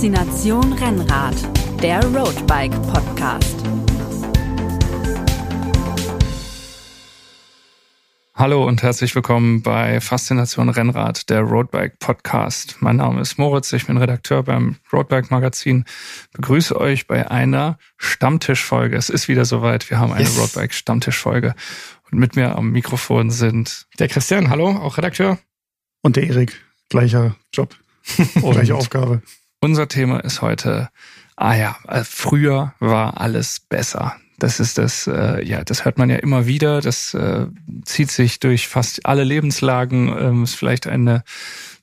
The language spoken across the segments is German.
Faszination Rennrad, der Roadbike Podcast. Hallo und herzlich willkommen bei Faszination Rennrad, der Roadbike Podcast. Mein Name ist Moritz, ich bin Redakteur beim Roadbike Magazin. Begrüße euch bei einer Stammtischfolge. Es ist wieder soweit, wir haben eine yes. Roadbike Stammtischfolge. Und mit mir am Mikrofon sind der Christian, hallo, auch Redakteur. Und der Erik, gleicher Job, gleiche Aufgabe. Unser Thema ist heute, ah ja, äh, früher war alles besser. Das ist das, äh, ja, das hört man ja immer wieder. Das äh, zieht sich durch fast alle Lebenslagen. Ähm, ist vielleicht eine,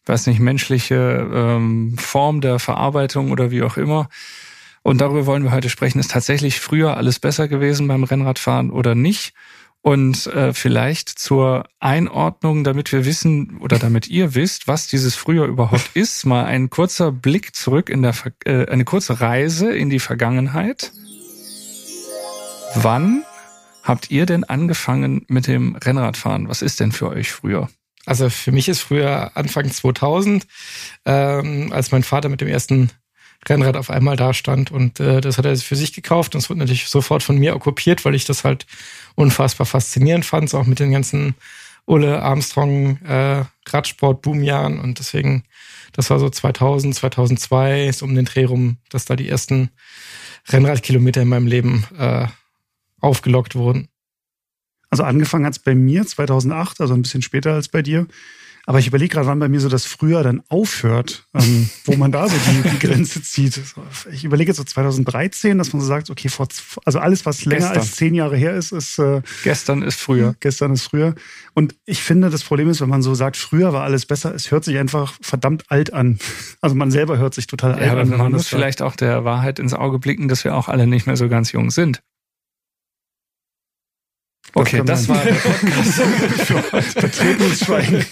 weiß nicht, menschliche ähm, Form der Verarbeitung oder wie auch immer. Und darüber wollen wir heute sprechen. Ist tatsächlich früher alles besser gewesen beim Rennradfahren oder nicht? Und äh, vielleicht zur Einordnung, damit wir wissen oder damit ihr wisst, was dieses früher überhaupt ist, mal ein kurzer Blick zurück in der äh, eine kurze Reise in die Vergangenheit. Wann habt ihr denn angefangen mit dem Rennradfahren? Was ist denn für euch früher? Also für mich ist früher Anfang 2000, ähm, als mein Vater mit dem ersten Rennrad auf einmal da stand und äh, das hat er für sich gekauft und es wurde natürlich sofort von mir okkupiert, weil ich das halt unfassbar faszinierend fand, auch mit den ganzen Ulle Armstrong äh, Radsport Boomjahren und deswegen das war so 2000, 2002 so um den Dreh rum, dass da die ersten Rennradkilometer in meinem Leben äh, aufgelockt wurden. Also angefangen hat es bei mir 2008, also ein bisschen später als bei dir. Aber ich überlege gerade, wann bei mir so das Früher dann aufhört, ähm, wo man da so die, die Grenze zieht. Ich überlege jetzt so 2013, dass man so sagt, okay, vor, also alles, was länger gestern. als zehn Jahre her ist, ist äh, gestern ist früher. Gestern ist früher. Und ich finde, das Problem ist, wenn man so sagt, früher war alles besser, es hört sich einfach verdammt alt an. Also man selber hört sich total alt ja, an. Man muss vielleicht auch der Wahrheit ins Auge blicken, dass wir auch alle nicht mehr so ganz jung sind. Okay, das, das war der Podcast. Vertretenes Schweigen.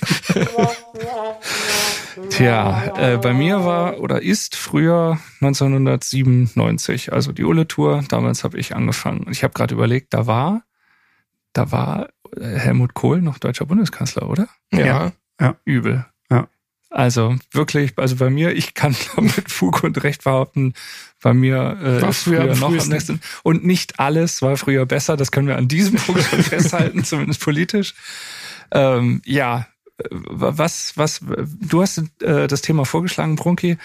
Tja, äh, bei mir war oder ist früher 1997, also die Ulle-Tour. Damals habe ich angefangen. Ich habe gerade überlegt, da war, da war äh, Helmut Kohl noch deutscher Bundeskanzler, oder? Ja. ja. Übel. Also wirklich, also bei mir, ich kann mit Fug und Recht behaupten, bei mir äh, war früher, früher noch am nächsten. Und nicht alles war früher besser, das können wir an diesem Punkt schon festhalten, zumindest politisch. Ähm, ja, was, was, du hast äh, das Thema vorgeschlagen, Brunki.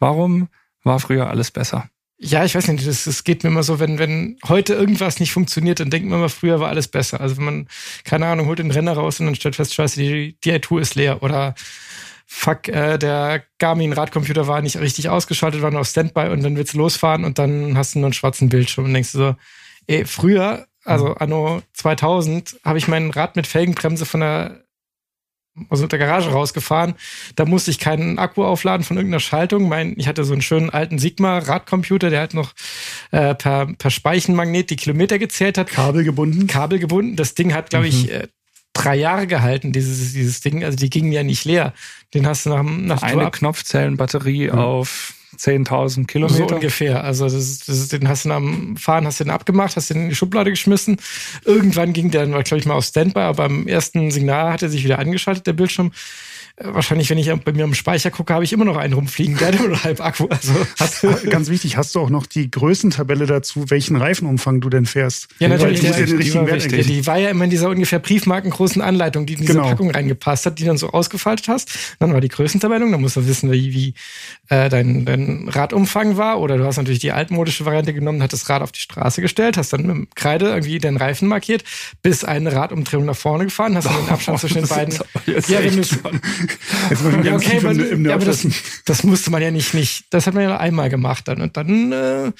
Warum war früher alles besser? Ja, ich weiß nicht, das, das geht mir immer so, wenn, wenn heute irgendwas nicht funktioniert, dann denkt man immer, früher war alles besser. Also wenn man, keine Ahnung, holt den Renner raus und dann stellt fest, scheiße, die, die Tour ist leer oder fuck, äh, der Garmin-Radcomputer war nicht richtig ausgeschaltet, war nur auf Standby und dann willst du losfahren und dann hast du nur einen schwarzen Bildschirm und denkst du so, ey, früher, also mhm. anno 2000, habe ich mein Rad mit Felgenbremse von der aus der Garage rausgefahren. Da musste ich keinen Akku aufladen von irgendeiner Schaltung. Mein, ich hatte so einen schönen alten Sigma-Radcomputer, der halt noch äh, per, per Speichenmagnet die Kilometer gezählt hat. Kabel gebunden? Kabel gebunden. Das Ding hat, glaube mhm. ich, äh, drei Jahre gehalten, dieses, dieses Ding. Also die gingen ja nicht leer. Den hast du nach, nach Eine Knopfzellenbatterie mhm. auf 10.000 Kilometer. So ungefähr. Also das, das, den hast du am Fahren hast du den abgemacht, hast den in die Schublade geschmissen. Irgendwann ging der dann, glaube ich, mal auf Standby, aber beim ersten Signal hat er sich wieder angeschaltet, der Bildschirm wahrscheinlich, wenn ich bei mir am Speicher gucke, habe ich immer noch einen rumfliegen, der oder halb Akku. Also hast, ganz wichtig, hast du auch noch die Größentabelle dazu, welchen Reifenumfang du denn fährst? Ja, natürlich. Die, die, die, war die, war ja immer in dieser ungefähr briefmarkengroßen Anleitung, die in diese genau. Packung reingepasst hat, die dann so ausgefaltet hast. Dann war die Größentabelle, dann musst du wissen, wie, wie äh, dein, dein Radumfang war. Oder du hast natürlich die altmodische Variante genommen, hast das Rad auf die Straße gestellt, hast dann mit dem Kreide irgendwie den Reifen markiert, bis eine Radumdrehung nach vorne gefahren, hast dann den Abstand zwischen den beiden. Ja, wenn du, Jetzt mal ja, okay, aber, im, im ja, aber das, das, musste man ja nicht, nicht, das hat man ja einmal gemacht dann. Und dann äh,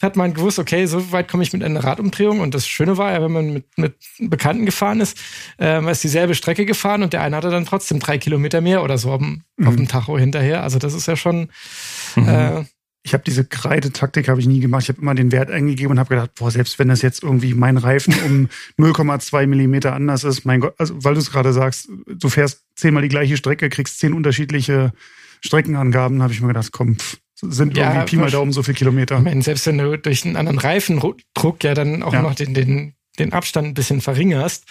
hat man gewusst, okay, so weit komme ich mit einer Radumdrehung. Und das Schöne war ja, wenn man mit, mit Bekannten gefahren ist, äh, man ist dieselbe Strecke gefahren und der eine hatte dann trotzdem drei Kilometer mehr oder so auf dem, mhm. auf dem Tacho hinterher. Also das ist ja schon mhm. äh, ich habe diese Kreidetaktik habe ich nie gemacht. Ich habe immer den Wert eingegeben und habe gedacht, boah, selbst wenn das jetzt irgendwie mein Reifen um 0,2 Millimeter anders ist, mein Gott, also weil du es gerade sagst, du fährst zehnmal die gleiche Strecke, kriegst zehn unterschiedliche Streckenangaben, habe ich mir gedacht, komm, pff, sind ja, irgendwie Pi mal Daumen so viel Kilometer. Ich meine, selbst wenn du durch einen anderen Reifendruck ja dann auch ja. noch den, den, den Abstand ein bisschen verringerst,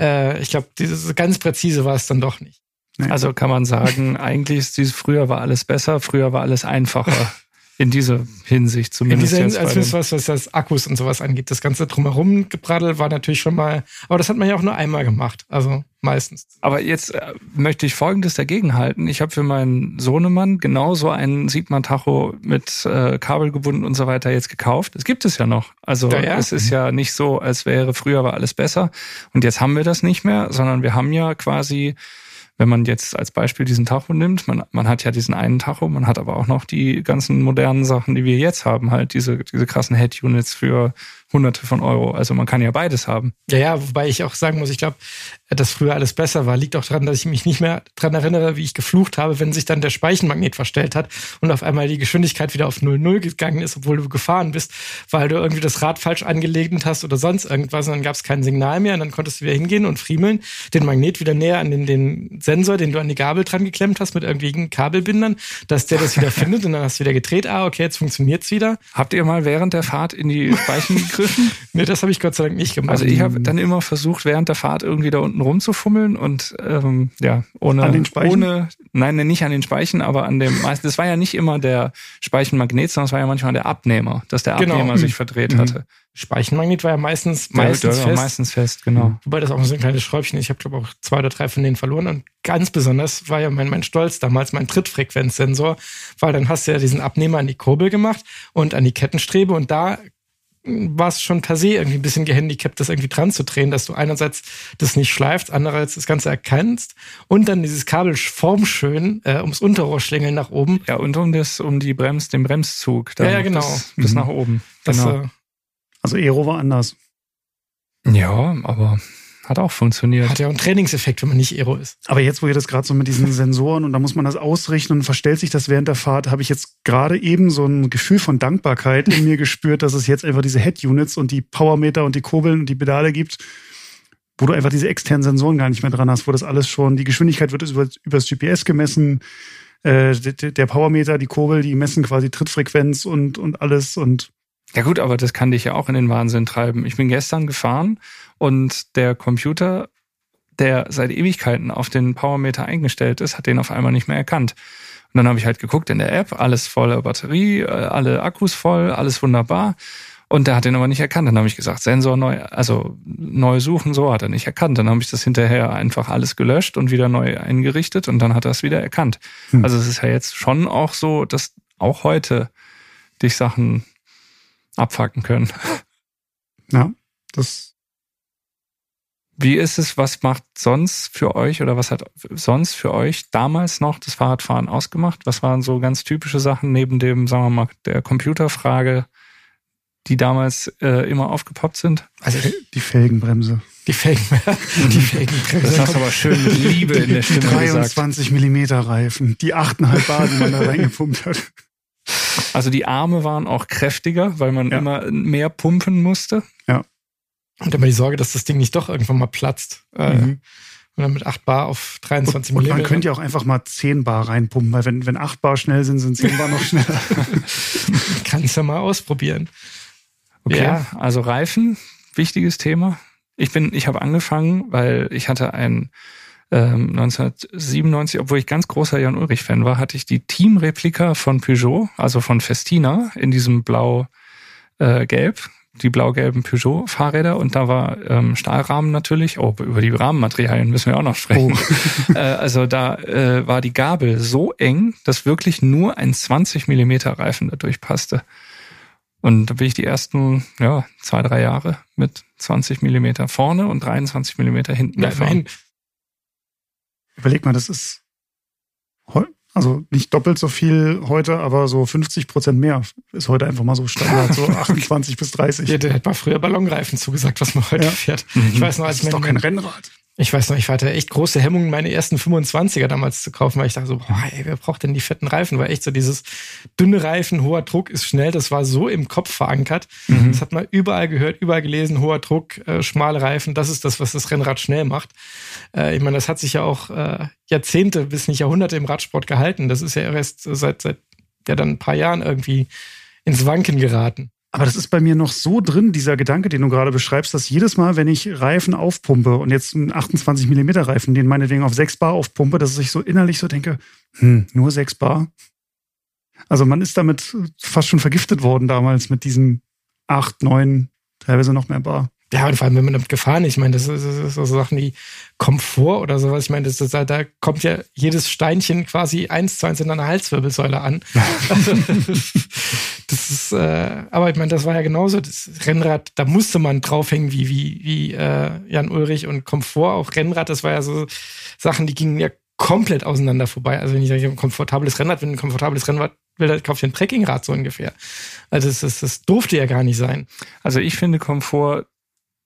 äh, ich glaube, ganz präzise war es dann doch nicht. Nee. Also kann man sagen, eigentlich ist dieses früher war alles besser, früher war alles einfacher. In dieser Hinsicht zumindest. In dieser Hinsicht, also was, was das Akkus und sowas angeht. Das ganze drumherum gebraddel war natürlich schon mal, aber das hat man ja auch nur einmal gemacht. Also meistens. Aber jetzt äh, möchte ich Folgendes dagegenhalten. Ich habe für meinen Sohnemann genauso einen Sigma-Tacho mit äh, Kabel gebunden und so weiter jetzt gekauft. Es gibt es ja noch. Also Ja, ja. es ist ja nicht so, als wäre früher war alles besser. Und jetzt haben wir das nicht mehr, sondern wir haben ja quasi, wenn man jetzt als Beispiel diesen Tacho nimmt, man, man hat ja diesen einen Tacho, man hat aber auch noch die ganzen modernen Sachen, die wir jetzt haben, halt diese, diese krassen Head-Units für hunderte von Euro. Also man kann ja beides haben. Ja, ja, wobei ich auch sagen muss, ich glaube, dass früher alles besser war, liegt auch daran, dass ich mich nicht mehr daran erinnere, wie ich geflucht habe, wenn sich dann der Speichenmagnet verstellt hat und auf einmal die Geschwindigkeit wieder auf 0,0 gegangen ist, obwohl du gefahren bist, weil du irgendwie das Rad falsch angelegt hast oder sonst irgendwas und dann gab es kein Signal mehr und dann konntest du wieder hingehen und friemeln, den Magnet wieder näher an den, den Sensor, den du an die Gabel dran geklemmt hast mit irgendwelchen Kabelbindern, dass der das wieder findet und dann hast du wieder gedreht, ah, okay, jetzt funktioniert's wieder. Habt ihr mal während der Fahrt in die Speichen gegriffen? Nee, das habe ich Gott sei Dank nicht gemacht. Also ich habe dann immer versucht, während der Fahrt irgendwie da unten rumzufummeln und ähm, ja, ohne, An den Speichen? ohne, nein, nicht an den Speichen, aber an dem meisten. Das war ja nicht immer der Speichenmagnet, sondern es war ja manchmal der Abnehmer, dass der Genau. Abnehmer sich verdreht Mhm. hatte. Speichenmagnet war ja meistens, meistens fest. meistens fest, genau. Wobei das auch so ein kleines Schräubchen ist. Ich habe, glaube auch zwei oder drei von denen verloren. Und ganz besonders war ja mein, mein Stolz damals, mein Trittfrequenzsensor, weil dann hast du ja diesen Abnehmer an die Kurbel gemacht und an die Kettenstrebe und da war es schon per se irgendwie ein bisschen gehandicapt, das irgendwie dran zu drehen, dass du einerseits das nicht schleifst, andererseits das Ganze erkennst und dann dieses Kabel formschön äh, ums Unterrohr schlängeln nach oben. Ja, und um das, um die Brems, den Bremszug, Ja, ja, genau. bis, bis Mhm. nach oben. Das, genau. äh, Also Aero war anders. Ja, aber hat auch funktioniert. hat ja auch einen Trainingseffekt, wenn man nicht Aero ist. Aber jetzt, wo ihr das gerade so mit diesen Sensoren und da muss man das ausrichten und verstellt sich das während der Fahrt, habe ich jetzt gerade eben so ein Gefühl von Dankbarkeit in mir gespürt, dass es jetzt einfach diese Head-Units und die Powermeter und die Kurbeln und die Pedale gibt, wo du einfach diese externen Sensoren gar nicht mehr dran hast, wo das alles schon, die Geschwindigkeit wird über, über das GPS gemessen, äh, der, der Powermeter, die Kurbel, die messen quasi Trittfrequenz und, und alles und Ja gut, aber das kann dich ja auch in den Wahnsinn treiben. Ich bin gestern gefahren und der Computer, der seit Ewigkeiten auf den Powermeter eingestellt ist, hat den auf einmal nicht mehr erkannt. Und dann habe ich halt geguckt in der App, alles voller Batterie, äh, alle Akkus voll, alles wunderbar. Und der hat den aber nicht erkannt. Dann habe ich gesagt, Sensor neu, also neu suchen, so hat er nicht erkannt. Dann habe ich das hinterher einfach alles gelöscht und wieder neu eingerichtet und dann hat er es wieder erkannt. Hm. Also es ist ja jetzt schon auch so, dass auch heute dich Sachen abfacken können. ja, das Wie ist es, was macht sonst für euch oder was hat sonst für euch damals noch das Fahrradfahren ausgemacht? Was waren so ganz typische Sachen neben dem, sagen wir mal, der Computerfrage, die damals äh, immer aufgepoppt sind? Also die Felgenbremse. die Felgen, die Felgenbremse. aber schön mit Liebe in der Die 23 Millimeter Reifen, die 8,5 Bar, die man da reingepumpt hat. Also die Arme waren auch kräftiger, weil man Ja. immer mehr pumpen musste. Und immer die Sorge, dass das Ding nicht doch irgendwann mal platzt. Äh, Mhm. Und dann mit 8 Bar auf 23 Und, und man könnte ja auch einfach mal 10 Bar reinpumpen, weil wenn, wenn 8 Bar schnell sind, sind 10 Bar noch schneller. Kannst ja mal ausprobieren. Okay, Ja. also Reifen, wichtiges Thema. Ich bin, ich habe angefangen, weil ich hatte ein ähm, 1997, obwohl ich ganz großer Jan Ulrich Fan war, hatte ich die Teamreplika von Peugeot, also von Festina, in diesem blau äh, die blau-gelben Peugeot Fahrräder und da war ähm, Stahlrahmen natürlich. Oh, über die Rahmenmaterialien müssen wir auch noch sprechen. äh, also da äh, war die Gabel so eng, dass wirklich nur ein 20 Millimeter Reifen dadurch passte. Und da bin ich die ersten ja, zwei, drei Jahre mit 20 Millimeter vorne und 23 Millimeter hinten Ja, gefahren. immerhin. Überleg mal, das ist also nicht doppelt so viel heute, aber so 50 Prozent mehr ist heute einfach mal so Standard, so 28 bis 30. Ja, der hätte mal früher Ballonreifen zugesagt, was man heute Ja. fährt. Mhm. Ich weiß noch, als Das ich ist doch mir- kein Rennrad. Ich weiß noch, ich hatte echt große Hemmungen, meine ersten 25er damals zu kaufen, weil ich dachte so, boah, ey, wer braucht denn die fetten Reifen? Weil echt so dieses dünne Reifen, hoher Druck ist schnell, das war so im Kopf verankert. Mhm. Das hat man überall gehört, überall gelesen, hoher Druck, äh, schmale Reifen, das ist das, was das Rennrad schnell macht. Äh, ich meine, das hat sich ja auch äh, Jahrzehnte bis nicht Jahrhunderte im Radsport gehalten. Das ist ja erst seit, seit ja dann ein paar Jahren irgendwie ins Wanken geraten. Aber das ist bei mir noch so drin, dieser Gedanke, den du gerade beschreibst, dass jedes Mal, wenn ich Reifen aufpumpe und jetzt einen 28 Millimeter Reifen, den meinetwegen auf 6 Bar aufpumpe, dass ich so innerlich so denke, hm, nur 6 Bar? Also man ist damit fast schon vergiftet worden damals mit diesen acht, neun, teilweise noch mehr Bar. Ja, und vor allem, wenn man damit gefahren ist, ich meine, das ist, so Sachen wie Komfort oder sowas. Ich meine, das, das, da kommt ja jedes Steinchen quasi eins zu eins in einer Halswirbelsäule an. Das ist, äh, aber ich meine, das war ja genauso. Das Rennrad, da musste man draufhängen, wie, wie, wie äh, Jan Ulrich und Komfort, auch Rennrad, das war ja so Sachen, die gingen ja komplett auseinander vorbei. Also wenn ich sage, ich habe ein komfortables Rennrad, wenn ein komfortables Rennrad will, dann kaufe ich ein Trekkingrad so ungefähr. Also das, das, das durfte ja gar nicht sein. Also ich finde Komfort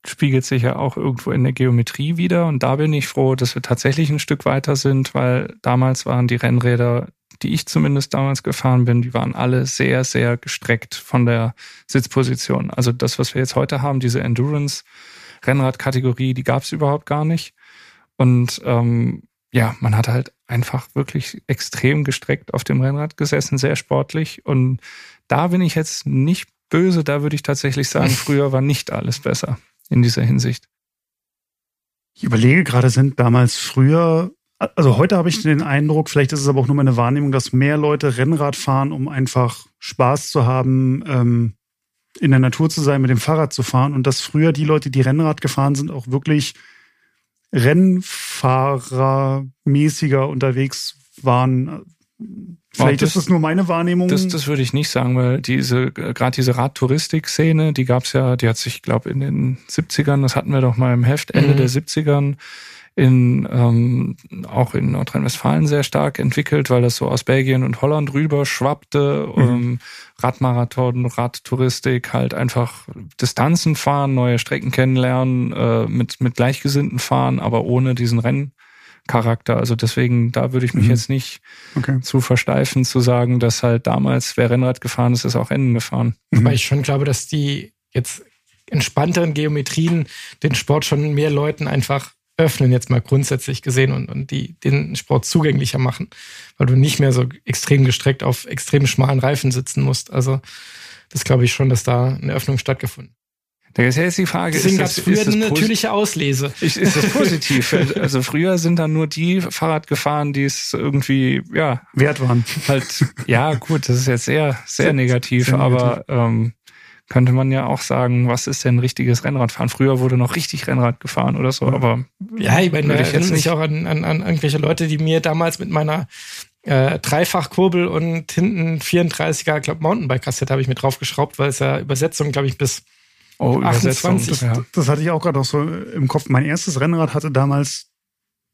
spiegelt sich ja auch irgendwo in der Geometrie wieder. Und da bin ich froh, dass wir tatsächlich ein Stück weiter sind, weil damals waren die Rennräder, die ich zumindest damals gefahren bin, die waren alle sehr, sehr gestreckt von der Sitzposition. Also das, was wir jetzt heute haben, diese Endurance-Rennradkategorie, die gab es überhaupt gar nicht. Und ähm, ja, man hat halt einfach wirklich extrem gestreckt auf dem Rennrad gesessen, sehr sportlich. Und da bin ich jetzt nicht böse, da würde ich tatsächlich sagen, früher war nicht alles besser in dieser Hinsicht. Ich überlege gerade, sind damals früher, also heute habe ich den Eindruck, vielleicht ist es aber auch nur meine Wahrnehmung, dass mehr Leute Rennrad fahren, um einfach Spaß zu haben, ähm, in der Natur zu sein, mit dem Fahrrad zu fahren und dass früher die Leute, die Rennrad gefahren sind, auch wirklich Rennfahrermäßiger unterwegs waren. Vielleicht das, ist das nur meine Wahrnehmung. Das, das würde ich nicht sagen, weil diese, gerade diese Radtouristik-Szene, die gab's ja, die hat sich, ich glaube, in den 70ern, das hatten wir doch mal im Heft, Ende mhm. der 70ern, in, ähm, auch in Nordrhein-Westfalen sehr stark entwickelt, weil das so aus Belgien und Holland rüber schwappte. Mhm. Ähm, Radmarathon, Radtouristik, halt einfach Distanzen fahren, neue Strecken kennenlernen, äh, mit, mit Gleichgesinnten fahren, aber ohne diesen Rennen. Charakter. Also deswegen, da würde ich mich mhm. jetzt nicht okay. zu versteifen, zu sagen, dass halt damals, wer Rennrad gefahren ist, ist auch Rennen gefahren. Mhm. Weil ich schon glaube, dass die jetzt entspannteren Geometrien den Sport schon mehr Leuten einfach öffnen, jetzt mal grundsätzlich gesehen und, und die den Sport zugänglicher machen, weil du nicht mehr so extrem gestreckt auf extrem schmalen Reifen sitzen musst. Also das glaube ich schon, dass da eine Öffnung stattgefunden da ist ja jetzt die Frage, Deswegen ist das, früher ist das eine natürliche Auslese. Ist, ist das positiv? also früher sind dann nur die Fahrrad gefahren, die es irgendwie, ja. Wert waren. Halt, ja, gut, das ist jetzt sehr, sehr, sehr negativ, sehr aber ähm, könnte man ja auch sagen, was ist denn richtiges Rennradfahren? Früher wurde noch richtig Rennrad gefahren oder so, aber. Ja, ich meine, ich jetzt nicht auch an, an, an irgendwelche Leute, die mir damals mit meiner äh, Dreifachkurbel und hinten 34er, glaube Mountainbike-Kassette habe ich mir draufgeschraubt, weil es ja Übersetzung, glaube ich, bis Oh, 28. Das, ja. das hatte ich auch gerade noch so im Kopf. Mein erstes Rennrad hatte damals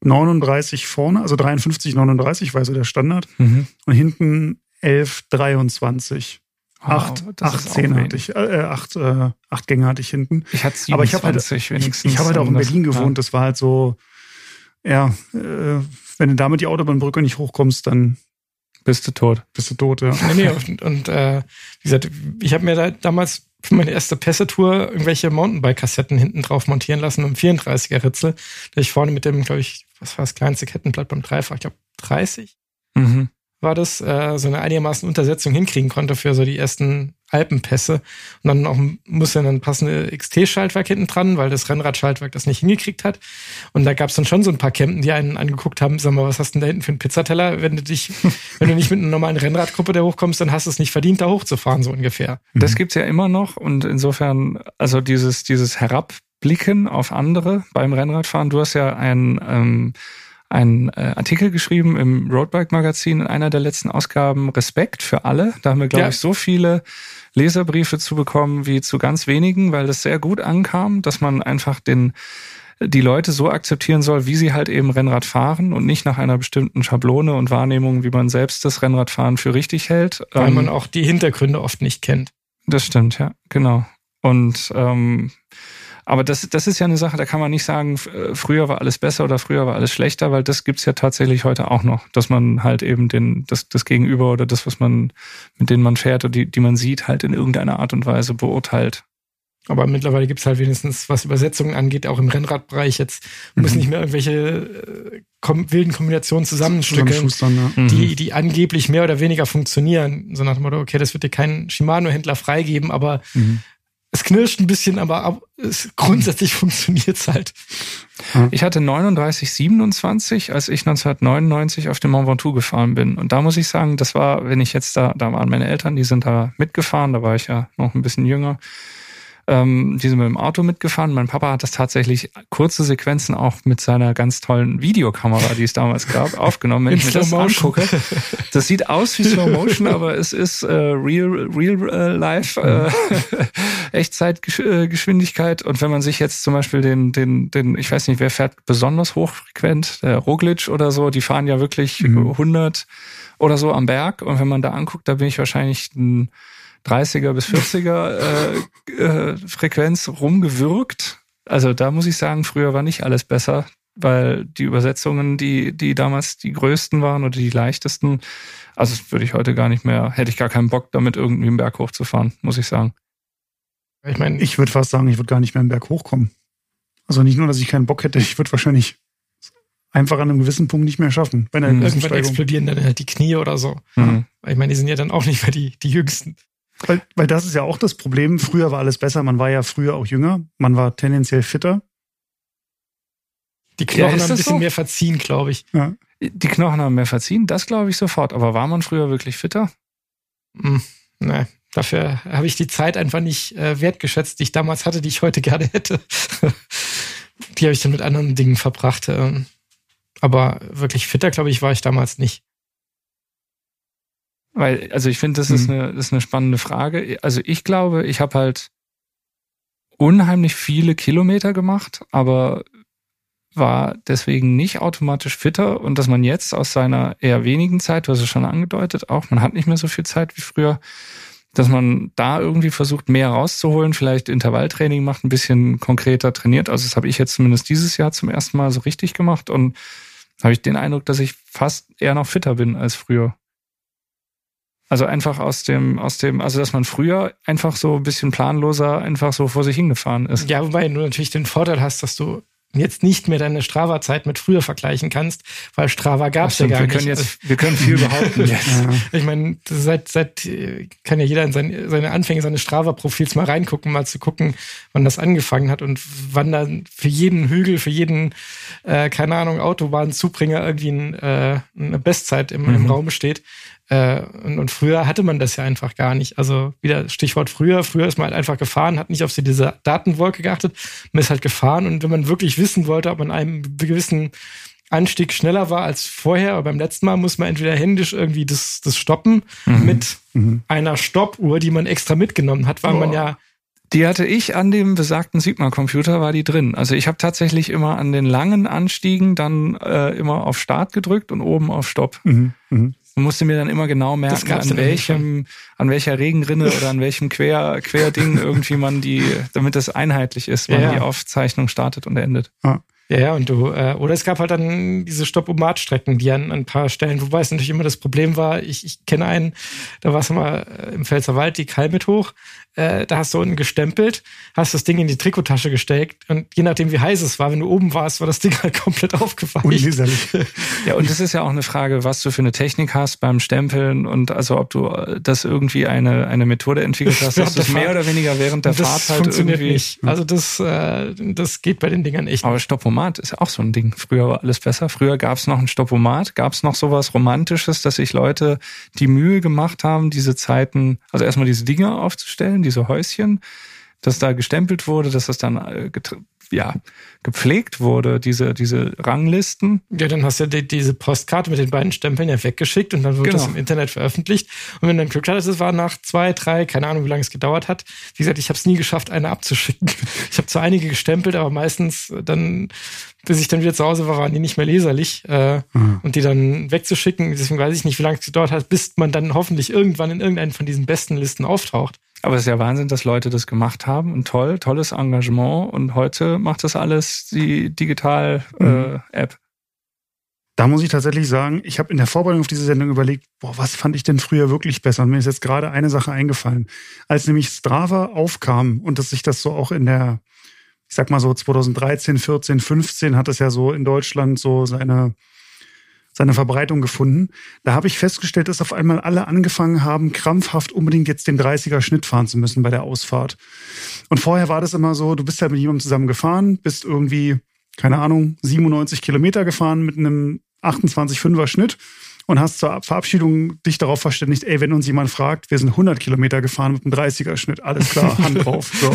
39 vorne, also 53, 39 war so der Standard. Mhm. Und hinten 11, 23. Wow, acht, acht Zehn hatte ich, äh, acht, äh, acht Gänge hatte ich hinten. Ich hatte 27 Aber ich habe halt, wenigstens. Ich, ich habe halt auch in Berlin gewohnt. Ja. Das war halt so, ja, äh, wenn du damit die Autobahnbrücke nicht hochkommst, dann bist du tot. Bist du tot, ja. Nee, nee, und, und äh, wie gesagt, ich habe mir da damals für meine erste Pässe-Tour irgendwelche Mountainbike-Kassetten hinten drauf montieren lassen im 34er Ritzel, da ich vorne mit dem, glaube ich, was war das kleinste Kettenblatt beim Dreifach, ich glaube 30 mhm. war das, äh, so eine einigermaßen Untersetzung hinkriegen konnte für so die ersten Alpenpässe. Und dann auch muss ja dann passende XT-Schaltwerk hinten dran, weil das Rennradschaltwerk das nicht hingekriegt hat. Und da gab es dann schon so ein paar Campen, die einen angeguckt haben, sag mal, was hast du denn da hinten für einen Pizzateller? Wenn du dich, wenn du nicht mit einer normalen Rennradgruppe da hochkommst, dann hast du es nicht verdient, da hochzufahren, so ungefähr. Das mhm. gibt's ja immer noch und insofern, also dieses, dieses Herabblicken auf andere beim Rennradfahren, du hast ja ein ähm, einen äh, Artikel geschrieben im Roadbike Magazin in einer der letzten Ausgaben Respekt für alle. Da haben wir, glaube ja. ich, so viele Leserbriefe zu bekommen wie zu ganz wenigen, weil es sehr gut ankam, dass man einfach den die Leute so akzeptieren soll, wie sie halt eben Rennrad fahren und nicht nach einer bestimmten Schablone und Wahrnehmung, wie man selbst das Rennradfahren für richtig hält. Weil ähm, man auch die Hintergründe oft nicht kennt. Das stimmt, ja, genau. Und ähm, aber das, das ist ja eine Sache, da kann man nicht sagen, äh, früher war alles besser oder früher war alles schlechter, weil das gibt's ja tatsächlich heute auch noch, dass man halt eben den, das, das Gegenüber oder das, was man, mit denen man fährt oder die, die man sieht, halt in irgendeiner Art und Weise beurteilt. Aber mittlerweile gibt's halt wenigstens, was Übersetzungen angeht, auch im Rennradbereich jetzt mhm. müssen nicht mehr irgendwelche äh, kom wilden Kombinationen zusammenstückeln, ja. mhm. die, die angeblich mehr oder weniger funktionieren. So nach dem Motto, okay, das wird dir kein Shimano-Händler freigeben, aber mhm es knirscht ein bisschen, aber es, grundsätzlich funktioniert es halt. Ich hatte 39, 27, als ich 1999 auf dem Mont Ventoux gefahren bin. Und da muss ich sagen, das war, wenn ich jetzt da, da waren meine Eltern, die sind da mitgefahren, da war ich ja noch ein bisschen jünger. Ähm, die sind mit dem Auto mitgefahren. Mein Papa hat das tatsächlich kurze Sequenzen auch mit seiner ganz tollen Videokamera, die es damals gab, aufgenommen. Wenn ich mir das angucke, das sieht aus wie Slow Motion, aber es ist äh, real, real äh, life, äh, Echtzeitgeschwindigkeit. Und wenn man sich jetzt zum Beispiel den, den, den, ich weiß nicht, wer fährt besonders hochfrequent, der Roglic oder so, die fahren ja wirklich mhm. 100 oder so am Berg. Und wenn man da anguckt, da bin ich wahrscheinlich ein 30er bis 40er äh, äh, Frequenz rumgewürgt. Also da muss ich sagen, früher war nicht alles besser, weil die Übersetzungen, die, die damals die größten waren oder die leichtesten, also würde ich heute gar nicht mehr, hätte ich gar keinen Bock, damit irgendwie einen Berg hochzufahren, muss ich sagen. Ich meine, ich würde fast sagen, ich würde gar nicht mehr einen Berg hochkommen. Also nicht nur, dass ich keinen Bock hätte, ich würde wahrscheinlich einfach an einem gewissen Punkt nicht mehr schaffen. Wenn mhm. Irgendwann explodieren dann halt die Knie oder so. Mhm. Ich meine, die sind ja dann auch nicht mehr die, die jüngsten. Weil, weil das ist ja auch das Problem. Früher war alles besser. Man war ja früher auch jünger. Man war tendenziell fitter. Die Knochen ja, haben ein bisschen so? mehr verziehen, glaube ich. Ja. Die Knochen haben mehr verziehen, das glaube ich sofort. Aber war man früher wirklich fitter? Hm, nein, dafür habe ich die Zeit einfach nicht äh, wertgeschätzt, die ich damals hatte, die ich heute gerne hätte. die habe ich dann mit anderen Dingen verbracht. Ähm. aber wirklich fitter, glaube ich, war ich damals nicht. Weil, also ich finde, das, mhm. ist eine, das ist eine spannende Frage. Also ich glaube, ich habe halt unheimlich viele Kilometer gemacht, aber war deswegen nicht automatisch fitter und dass man jetzt aus seiner eher wenigen Zeit, du hast es schon angedeutet, auch man hat nicht mehr so viel Zeit wie früher, dass man da irgendwie versucht, mehr rauszuholen, vielleicht Intervalltraining macht, ein bisschen konkreter trainiert. Also das habe ich jetzt zumindest dieses Jahr zum ersten Mal so richtig gemacht und habe ich den Eindruck, dass ich fast eher noch fitter bin als früher. Also einfach aus dem, aus dem, also dass man früher einfach so ein bisschen planloser einfach so vor sich hingefahren ist. Ja, wobei du natürlich den Vorteil hast, dass du jetzt nicht mehr deine Strava-Zeit mit früher vergleichen kannst, weil Strava gab es ja gar wir nicht. Können jetzt, wir können viel behaupten jetzt. Ja. Ich meine, seit, seit kann ja jeder in seine, seine Anfänge seines Strava-Profils mal reingucken, mal zu gucken, wann das angefangen hat und wann dann für jeden Hügel, für jeden, äh, keine Ahnung, Autobahnzubringer irgendwie ein, äh, eine Bestzeit im, mhm. im Raum steht. Äh, und, und, früher hatte man das ja einfach gar nicht. Also wieder Stichwort früher. Früher ist man halt einfach gefahren, hat nicht auf diese Datenwolke geachtet. Man ist halt gefahren und wenn man wirklich wissen wollte, ob man einem gewissen Anstieg schneller war als vorher, aber beim letzten Mal muss man entweder händisch irgendwie das, das stoppen mhm. mit mhm. einer Stoppuhr, die man extra mitgenommen hat, weil oh. man ja die hatte ich an dem besagten Sigma-Computer, war die drin. Also ich habe tatsächlich immer an den langen Anstiegen dann äh, immer auf Start gedrückt und oben auf Stopp. Mhm. Mhm und musste mir dann immer genau merken, an welchem, an welcher Regenrinne oder an welchem Quer, Querding irgendwie man die, damit das einheitlich ist, wann ja, die Aufzeichnung startet und endet. Ja. Ja, und du, äh, oder es gab halt dann diese Stopp-O-Mat-Strecken, die an, an ein paar Stellen, wobei es natürlich immer das Problem war, ich, ich kenne einen, da war es mal äh, im Pfälzerwald, die Kalmit hoch, äh, da hast du unten gestempelt, hast das Ding in die Trikottasche gesteckt und je nachdem, wie heiß es war, wenn du oben warst, war das Ding halt komplett aufgefallen. Unleserlich. ja, und das ist ja auch eine Frage, was du für eine Technik hast beim Stempeln und also ob du äh, das irgendwie eine, eine Methode entwickelt hast, dass das mehr oder weniger während der das Fahrt halt funktioniert irgendwie. Nicht. Also das, äh, das geht bei den Dingern echt. Aber Stoppomat ist ja auch so ein Ding. Früher war alles besser. Früher gab es noch ein Stoppomat, gab es noch sowas Romantisches, dass sich Leute die Mühe gemacht haben, diese Zeiten, also erstmal diese Dinge aufzustellen, diese Häuschen, dass da gestempelt wurde, dass das dann äh, ja, gepflegt wurde, diese, diese Ranglisten. Ja, dann hast du ja die, diese Postkarte mit den beiden Stempeln ja weggeschickt und dann wird genau. das im Internet veröffentlicht. Und wenn dann Glück hattest, es war nach zwei, drei, keine Ahnung, wie lange es gedauert hat. Wie gesagt, ich habe es nie geschafft, eine abzuschicken. Ich habe zwar einige gestempelt, aber meistens dann, bis ich dann wieder zu Hause war, waren die nicht mehr leserlich. Äh, mhm. Und die dann wegzuschicken, deswegen weiß ich nicht, wie lange es gedauert hat, bis man dann hoffentlich irgendwann in irgendeinen von diesen besten Listen auftaucht. Aber es ist ja Wahnsinn, dass Leute das gemacht haben und toll, tolles Engagement und heute macht das alles die Digital-App. Mhm. Äh, da muss ich tatsächlich sagen, ich habe in der Vorbereitung auf diese Sendung überlegt, boah, was fand ich denn früher wirklich besser? Und mir ist jetzt gerade eine Sache eingefallen. Als nämlich Strava aufkam und dass sich das so auch in der, ich sag mal so 2013, 14, 15 hat es ja so in Deutschland so seine seine Verbreitung gefunden. Da habe ich festgestellt, dass auf einmal alle angefangen haben, krampfhaft unbedingt jetzt den 30er Schnitt fahren zu müssen bei der Ausfahrt. Und vorher war das immer so, du bist ja mit jemandem zusammen gefahren, bist irgendwie, keine Ahnung, 97 Kilometer gefahren mit einem 28,5er Schnitt und hast zur Verabschiedung dich darauf verständigt, ey, wenn uns jemand fragt, wir sind 100 Kilometer gefahren mit einem 30er Schnitt, alles klar, Hand drauf. So.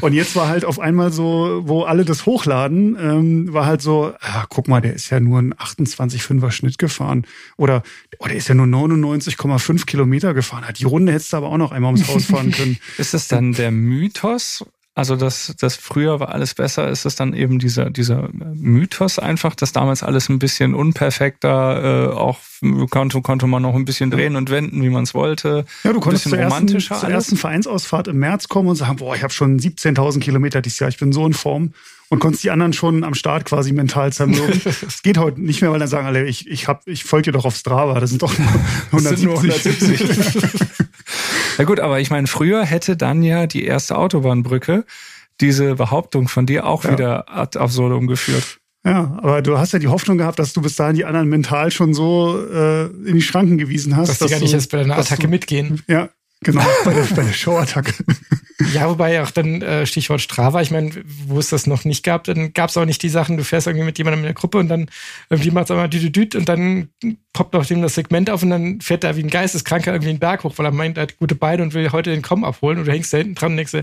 Und jetzt war halt auf einmal so, wo alle das hochladen, ähm, war halt so, ah, guck mal, der ist ja nur ein 28,5er Schnitt gefahren. Oder, oh, der ist ja nur 99,5 Kilometer gefahren. Die Runde hättest du aber auch noch einmal ums Haus fahren können. ist das dann der Mythos also das, das früher war alles besser, ist es dann eben dieser, dieser Mythos einfach, dass damals alles ein bisschen unperfekter, äh, auch konnte, konnte man noch ein bisschen drehen und wenden, wie man es wollte. Ja, du konntest zur ersten, zur ersten Vereinsausfahrt im März kommen und sagen, boah, ich habe schon 17.000 Kilometer dieses Jahr, ich bin so in Form und konntest die anderen schon am Start quasi mental zermürben. Es geht heute nicht mehr, weil dann sagen alle, ich, ich, hab, ich folge dir doch auf Strava, das sind doch nur 170. Nur 170. ja gut, aber ich meine, früher hätte dann ja die erste Autobahnbrücke diese Behauptung von dir auch ja. wieder ad absurdum geführt. Ja, aber du hast ja die Hoffnung gehabt, dass du bis dahin die anderen mental schon so äh, in die Schranken gewiesen hast. Dass, dass die gar nicht erst bei deiner Attacke du, mitgehen. Ja, Genau, bei der, bei der Showattacke. Ja, wobei auch dann äh, Stichwort Strava, ich meine, wo es das noch nicht gab, dann gab es auch nicht die Sachen, du fährst irgendwie mit jemandem in der Gruppe und dann irgendwie macht es einmal düdüdüt und dann poppt auch dem das Segment auf und dann fährt er wie ein Geisteskranker irgendwie einen Berg hoch, weil er meint, er hat gute Beine und will heute den Komm abholen und du hängst da hinten dran und denkst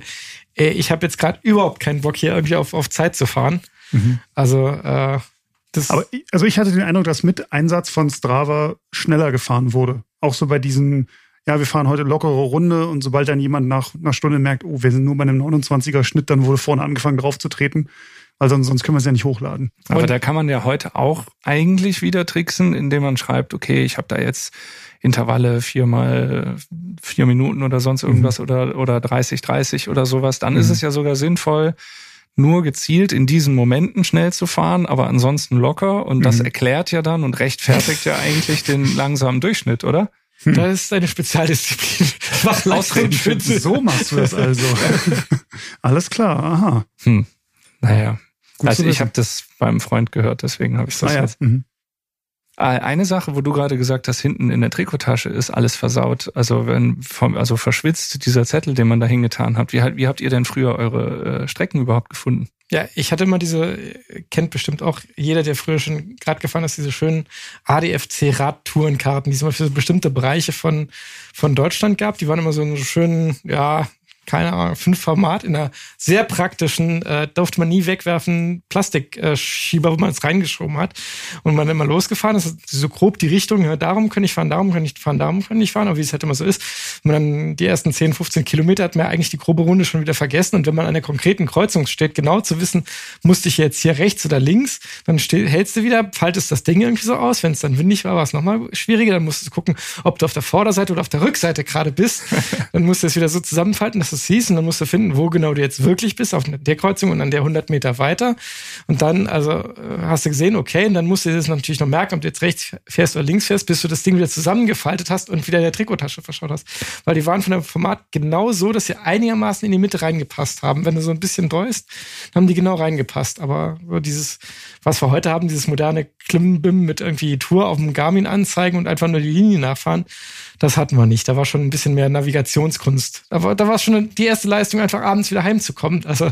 ey, ich habe jetzt gerade überhaupt keinen Bock hier irgendwie auf, auf Zeit zu fahren. Mhm. Also äh, das Aber also ich hatte den Eindruck, dass mit Einsatz von Strava schneller gefahren wurde. Auch so bei diesen ja, wir fahren heute lockere Runde und sobald dann jemand nach einer Stunde merkt, oh, wir sind nur bei einem 29er Schnitt, dann wurde vorne angefangen drauf zu treten. Weil sonst, sonst können wir es ja nicht hochladen. Aber und da kann man ja heute auch eigentlich wieder tricksen, indem man schreibt, okay, ich habe da jetzt Intervalle viermal vier Minuten oder sonst irgendwas mhm. oder, oder 30, 30 oder sowas. Dann mhm. ist es ja sogar sinnvoll, nur gezielt in diesen Momenten schnell zu fahren, aber ansonsten locker. Und das mhm. erklärt ja dann und rechtfertigt ja eigentlich den langsamen Durchschnitt, oder? Hm. Das ist eine Spezialdisziplin. Mach Ausreden So machst du das also. Alles klar, aha. Hm. Naja. Gut also ich habe das beim Freund gehört, deswegen habe ich das ah, ja. jetzt. Mhm. Äh, eine Sache, wo du gerade gesagt hast, hinten in der Trikottasche ist alles versaut. Also wenn vom, also verschwitzt dieser Zettel, den man da hingetan hat. Wie, wie habt ihr denn früher eure äh, Strecken überhaupt gefunden? Ja, ich hatte immer diese, kennt bestimmt auch jeder, der früher schon gerade gefahren ist, diese schönen ADFC-Radtourenkarten, die es immer für so bestimmte Bereiche von, von Deutschland gab. Die waren immer so einen schönen, ja, keine Ahnung, fünf Format in einer sehr praktischen, äh, durfte man nie wegwerfen, Plastikschieber, wo man es reingeschoben hat. Und man immer losgefahren ist, so grob die Richtung, ja, darum kann ich fahren, darum kann ich fahren, darum kann ich fahren, aber wie es halt immer so ist, man dann die ersten 10, 15 Kilometer hat man eigentlich die grobe Runde schon wieder vergessen. Und wenn man an der konkreten Kreuzung steht, genau zu wissen, musste ich jetzt hier rechts oder links, dann steh, hältst du wieder, faltest das Ding irgendwie so aus. Wenn es dann windig war, war es nochmal schwieriger. Dann musst du gucken, ob du auf der Vorderseite oder auf der Rückseite gerade bist. dann musst du es wieder so zusammenfalten, dass es hieß und dann musst du finden, wo genau du jetzt wirklich bist, auf der Kreuzung und an der 100 Meter weiter. Und dann, also äh, hast du gesehen, okay, und dann musst du das natürlich noch merken, ob du jetzt rechts fährst oder links fährst, bis du das Ding wieder zusammengefaltet hast und wieder in der Trikottasche verschaut hast. Weil die waren von dem Format genau so, dass sie einigermaßen in die Mitte reingepasst haben. Wenn du so ein bisschen dann haben die genau reingepasst. Aber so dieses, was wir heute haben, dieses moderne Klimbim mit irgendwie Tour auf dem Garmin anzeigen und einfach nur die Linie nachfahren, das hatten wir nicht. Da war schon ein bisschen mehr Navigationskunst. Da war, da war schon die erste Leistung, einfach abends wieder heimzukommen. Also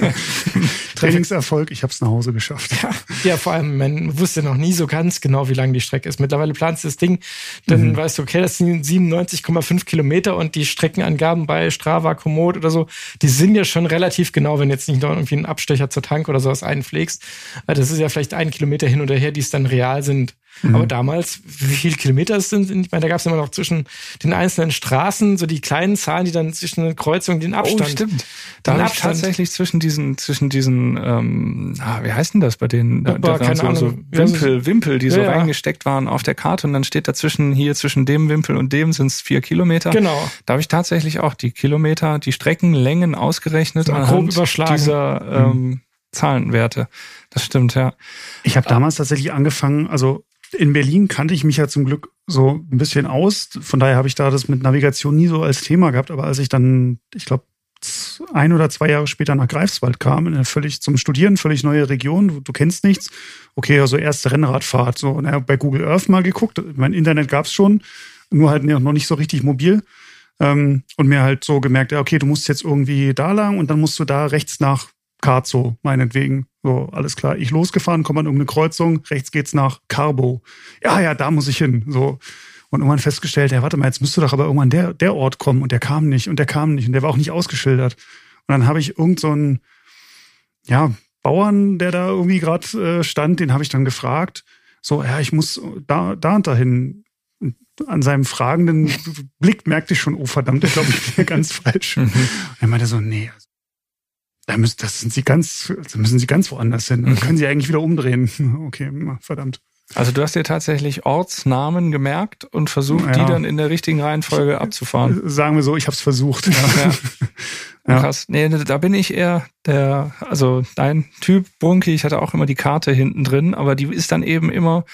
Trainingserfolg, ich habe es nach Hause geschafft. Ja, ja, vor allem, man wusste noch nie so ganz genau, wie lang die Strecke ist. Mittlerweile planst du das Ding, dann mhm. weißt du, okay, das sind 97,5 Kilometer und die Streckenangaben bei Strava, Komoot oder so, die sind ja schon relativ genau, wenn jetzt nicht noch irgendwie einen Abstecher zur Tank oder sowas einpflegst. Das ist ja vielleicht ein Kilometer hin oder her, die es dann real sind. Mhm. Aber damals, wie viele Kilometer es sind, ich meine, da gab es immer noch zwischen den einzelnen Straßen so die kleinen Zahlen, die dann zwischen den Kreuzungen den Abstand. Oh, stimmt. Da habe ich tatsächlich zwischen diesen, zwischen diesen, ähm, ah, wie heißt denn das bei denen? Da, da waren so, so Wimpel, Wimpel, die so ja, reingesteckt waren auf der Karte und dann steht dazwischen hier zwischen dem Wimpel und dem sind es vier Kilometer. Genau. Da habe ich tatsächlich auch die Kilometer, die Streckenlängen ausgerechnet ja, anhand dieser ähm, mhm. Zahlenwerte. Das stimmt, ja. Ich habe damals tatsächlich angefangen, also in Berlin kannte ich mich ja zum Glück so ein bisschen aus. Von daher habe ich da das mit Navigation nie so als Thema gehabt. Aber als ich dann, ich glaube, ein oder zwei Jahre später nach Greifswald kam, in eine völlig zum Studieren, völlig neue Region, du, du kennst nichts. Okay, also erste Rennradfahrt, so na, bei Google Earth mal geguckt. Mein Internet gab's schon, nur halt noch nicht so richtig mobil. Ähm, und mir halt so gemerkt, okay, du musst jetzt irgendwie da lang und dann musst du da rechts nach Karzo, meinetwegen. So, alles klar. Ich losgefahren, komme an irgendeine Kreuzung, rechts geht's nach Carbo. Ja, ja, da muss ich hin. So. Und irgendwann festgestellt, ja, warte mal, jetzt müsste doch aber irgendwann der, der Ort kommen und der kam nicht und der kam nicht und der war auch nicht ausgeschildert. Und dann habe ich irgend so einen, ja, Bauern, der da irgendwie gerade äh, stand, den habe ich dann gefragt, so, ja, ich muss da, da und dahin an seinem fragenden Blick merkte ich schon, oh verdammt, ich glaube, ich bin ganz falsch. Mhm. Und er meinte so, nee, also, da müssen, das sind sie ganz, da müssen sie ganz woanders hin. Dann mhm. können sie eigentlich wieder umdrehen. Okay, verdammt. Also du hast dir tatsächlich Ortsnamen gemerkt und versucht, ja. die dann in der richtigen Reihenfolge abzufahren. Sagen wir so, ich habe es versucht. Ja. ja. Krass. Nee, da bin ich eher der, also dein Typ Bunky, ich hatte auch immer die Karte hinten drin, aber die ist dann eben immer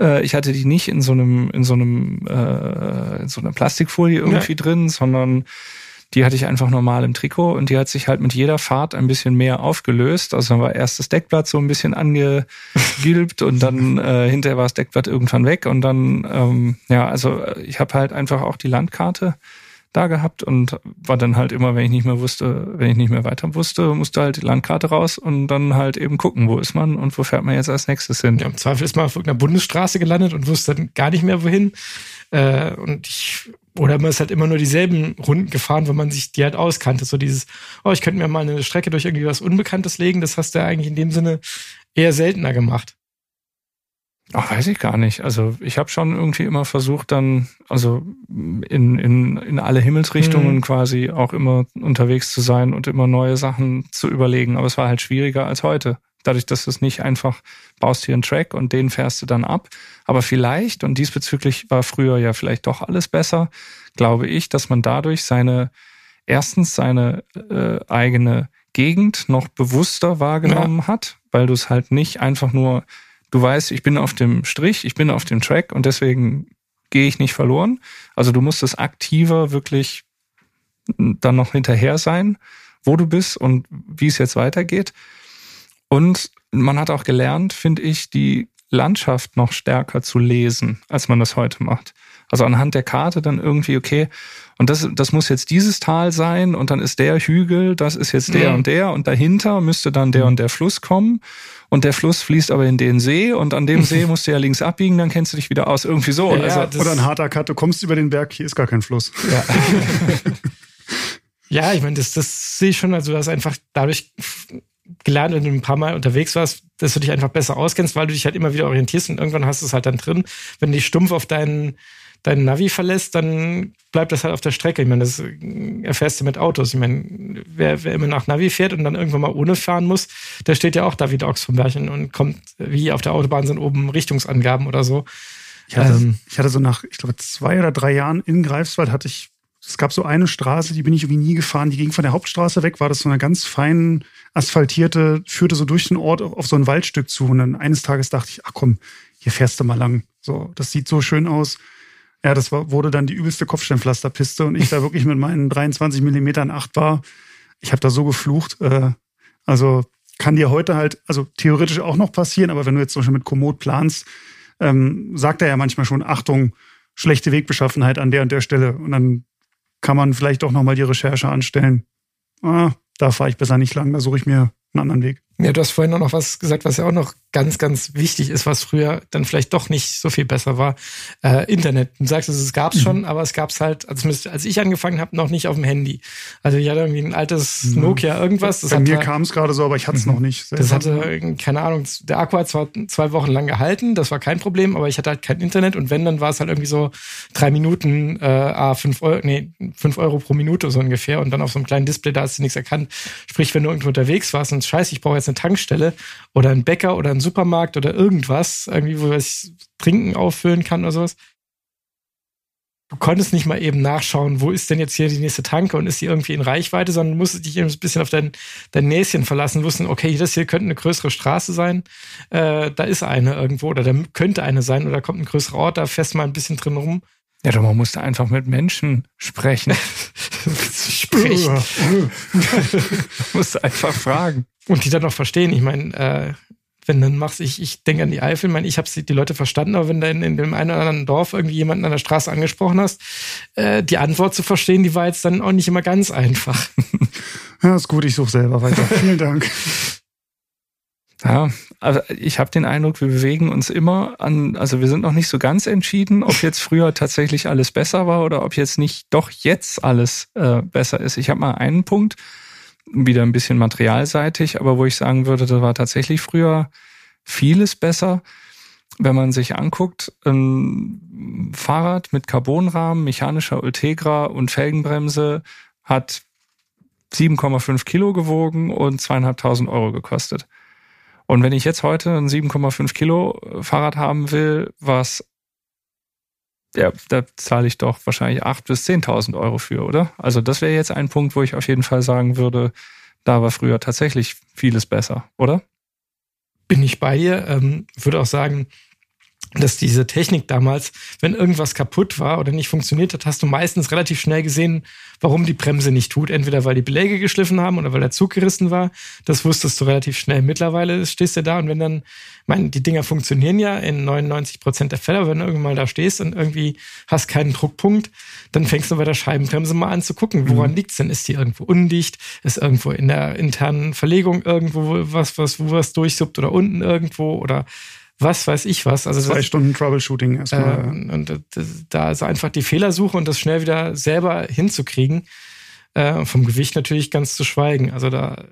äh, ich hatte die nicht in so einem, in so einem, äh, in so einer Plastikfolie irgendwie ja. drin, sondern die hatte ich einfach normal im Trikot und die hat sich halt mit jeder Fahrt ein bisschen mehr aufgelöst. Also dann war erst das Deckblatt so ein bisschen angegilbt und dann äh, hinterher war das Deckblatt irgendwann weg und dann, ähm, ja, also ich habe halt einfach auch die Landkarte da gehabt und war dann halt immer, wenn ich nicht mehr wusste, wenn ich nicht mehr weiter wusste, musste halt die Landkarte raus und dann halt eben gucken, wo ist man und wo fährt man jetzt als nächstes hin. Ja, Im Zweifel ist man auf irgendeiner Bundesstraße gelandet und wusste dann gar nicht mehr wohin. Äh, und ich, oder man ist halt immer nur dieselben Runden gefahren, wenn man sich die halt auskannte. So dieses, oh, ich könnte mir mal eine Strecke durch irgendwie was Unbekanntes legen, das hast du ja eigentlich in dem Sinne eher seltener gemacht. Ach, weiß ich gar nicht. Also ich habe schon irgendwie immer versucht, dann, also in, in, in alle Himmelsrichtungen mhm. quasi auch immer unterwegs zu sein und immer neue Sachen zu überlegen. Aber es war halt schwieriger als heute. Dadurch, dass du es nicht einfach baust hier einen Track und den fährst du dann ab. Aber vielleicht, und diesbezüglich war früher ja vielleicht doch alles besser, glaube ich, dass man dadurch seine, erstens seine äh, eigene Gegend noch bewusster wahrgenommen ja. hat, weil du es halt nicht einfach nur Du weißt, ich bin auf dem Strich, ich bin auf dem Track und deswegen gehe ich nicht verloren. Also du musst es aktiver wirklich dann noch hinterher sein, wo du bist und wie es jetzt weitergeht. Und man hat auch gelernt, finde ich, die Landschaft noch stärker zu lesen, als man das heute macht. Also anhand der Karte dann irgendwie, okay, und das, das muss jetzt dieses Tal sein und dann ist der Hügel, das ist jetzt der mhm. und der und dahinter müsste dann der mhm. und der Fluss kommen und der Fluss fließt aber in den See und an dem See musst du ja links abbiegen, dann kennst du dich wieder aus. Irgendwie so. Ja, also, oder ein harter Cut, du kommst über den Berg, hier ist gar kein Fluss. Ja. ja, ich meine, das, das sehe ich schon, also du hast einfach dadurch gelernt, wenn du ein paar Mal unterwegs warst, dass du dich einfach besser auskennst, weil du dich halt immer wieder orientierst und irgendwann hast du es halt dann drin. Wenn du dich stumpf auf deinen deinen Navi verlässt, dann bleibt das halt auf der Strecke. Ich meine, das erfährst du mit Autos. Ich meine, wer, wer immer nach Navi fährt und dann irgendwann mal ohne fahren muss, der steht ja auch da wie Ochs vom Bärchen und kommt, wie auf der Autobahn sind oben Richtungsangaben oder so. Ich hatte, ähm, ich hatte so nach, ich glaube, zwei oder drei Jahren in Greifswald hatte ich, es gab so eine Straße, die bin ich irgendwie nie gefahren, die ging von der Hauptstraße weg, war das so eine ganz fein asphaltierte, führte so durch den Ort auf so ein Waldstück zu. Und dann eines Tages dachte ich, ach komm, hier fährst du mal lang. So, das sieht so schön aus. Ja, das war, wurde dann die übelste Kopfsteinpflasterpiste und ich da wirklich mit meinen 23 Millimetern acht war. Ich habe da so geflucht. Äh, also kann dir heute halt, also theoretisch auch noch passieren, aber wenn du jetzt zum Beispiel mit Komoot planst, ähm, sagt er ja manchmal schon, Achtung, schlechte Wegbeschaffenheit an der und der Stelle. Und dann kann man vielleicht auch nochmal die Recherche anstellen. Ah, da fahre ich besser nicht lang, da suche ich mir einen anderen Weg. Ja, du hast vorhin auch noch was gesagt, was ja auch noch ganz, ganz wichtig ist, was früher dann vielleicht doch nicht so viel besser war. Äh, Internet. Du sagst, es gab es mhm. schon, aber es gab es halt, also als ich angefangen habe, noch nicht auf dem Handy. Also ich hatte irgendwie ein altes mhm. Nokia irgendwas. Das Bei mir kam es gerade so, aber ich hatte es mhm. noch nicht. Das hatte, keine Ahnung, der Akku hat zwar zwei Wochen lang gehalten, das war kein Problem, aber ich hatte halt kein Internet und wenn, dann war es halt irgendwie so drei Minuten, äh, ah, fünf Euro, nee, fünf Euro pro Minute so ungefähr und dann auf so einem kleinen Display, da hast du nichts erkannt. Sprich, wenn du irgendwo unterwegs warst und scheiße, ich brauche jetzt eine Tankstelle oder einen Bäcker oder einen Supermarkt oder irgendwas, irgendwie, wo ich Trinken auffüllen kann oder sowas. Du konntest nicht mal eben nachschauen, wo ist denn jetzt hier die nächste Tanke und ist die irgendwie in Reichweite, sondern musstest dich eben ein bisschen auf dein, dein Näschen verlassen, wussten, okay, das hier könnte eine größere Straße sein, äh, da ist eine irgendwo oder da könnte eine sein oder kommt ein größerer Ort, da fährst du mal ein bisschen drin rum. Ja, doch, man musste einfach mit Menschen sprechen. sprechen. man musste einfach fragen. Und die dann noch verstehen. Ich meine, äh, wenn dann machst ich, ich denke an die Eifel, ich meine, ich habe die Leute verstanden, aber wenn du in, in dem einen oder anderen Dorf irgendwie jemanden an der Straße angesprochen hast, äh, die Antwort zu verstehen, die war jetzt dann auch nicht immer ganz einfach. Ja, ist gut, ich suche selber weiter. Vielen Dank. Ja, also ich habe den Eindruck, wir bewegen uns immer an, also wir sind noch nicht so ganz entschieden, ob jetzt früher tatsächlich alles besser war oder ob jetzt nicht doch jetzt alles äh, besser ist. Ich habe mal einen Punkt, wieder ein bisschen materialseitig, aber wo ich sagen würde, da war tatsächlich früher vieles besser. Wenn man sich anguckt, ein Fahrrad mit Carbonrahmen, mechanischer Ultegra und Felgenbremse hat 7,5 Kilo gewogen und zweieinhalbtausend Euro gekostet. Und wenn ich jetzt heute ein 7,5 Kilo Fahrrad haben will, was ja, da zahle ich doch wahrscheinlich 8.000 bis 10.000 Euro für, oder? Also das wäre jetzt ein Punkt, wo ich auf jeden Fall sagen würde, da war früher tatsächlich vieles besser, oder? Bin ich bei dir. Ähm, würde auch sagen, dass diese Technik damals, wenn irgendwas kaputt war oder nicht funktioniert hat, hast du meistens relativ schnell gesehen, warum die Bremse nicht tut. Entweder weil die Beläge geschliffen haben oder weil der Zug gerissen war. Das wusstest du relativ schnell. Mittlerweile stehst du da und wenn dann, meine, die Dinger funktionieren ja in 99 Prozent der Fälle, wenn du irgendwann mal da stehst und irgendwie hast keinen Druckpunkt, dann fängst du bei der Scheibenbremse mal an zu gucken, woran mhm. liegt's denn? Ist die irgendwo undicht? Ist irgendwo in der internen Verlegung irgendwo was, was, wo was durchsuppt oder unten irgendwo oder was weiß ich was. Also Zwei das, Stunden Troubleshooting erstmal. Äh, und da ist einfach die Fehlersuche und das schnell wieder selber hinzukriegen. Äh, vom Gewicht natürlich ganz zu schweigen. Also da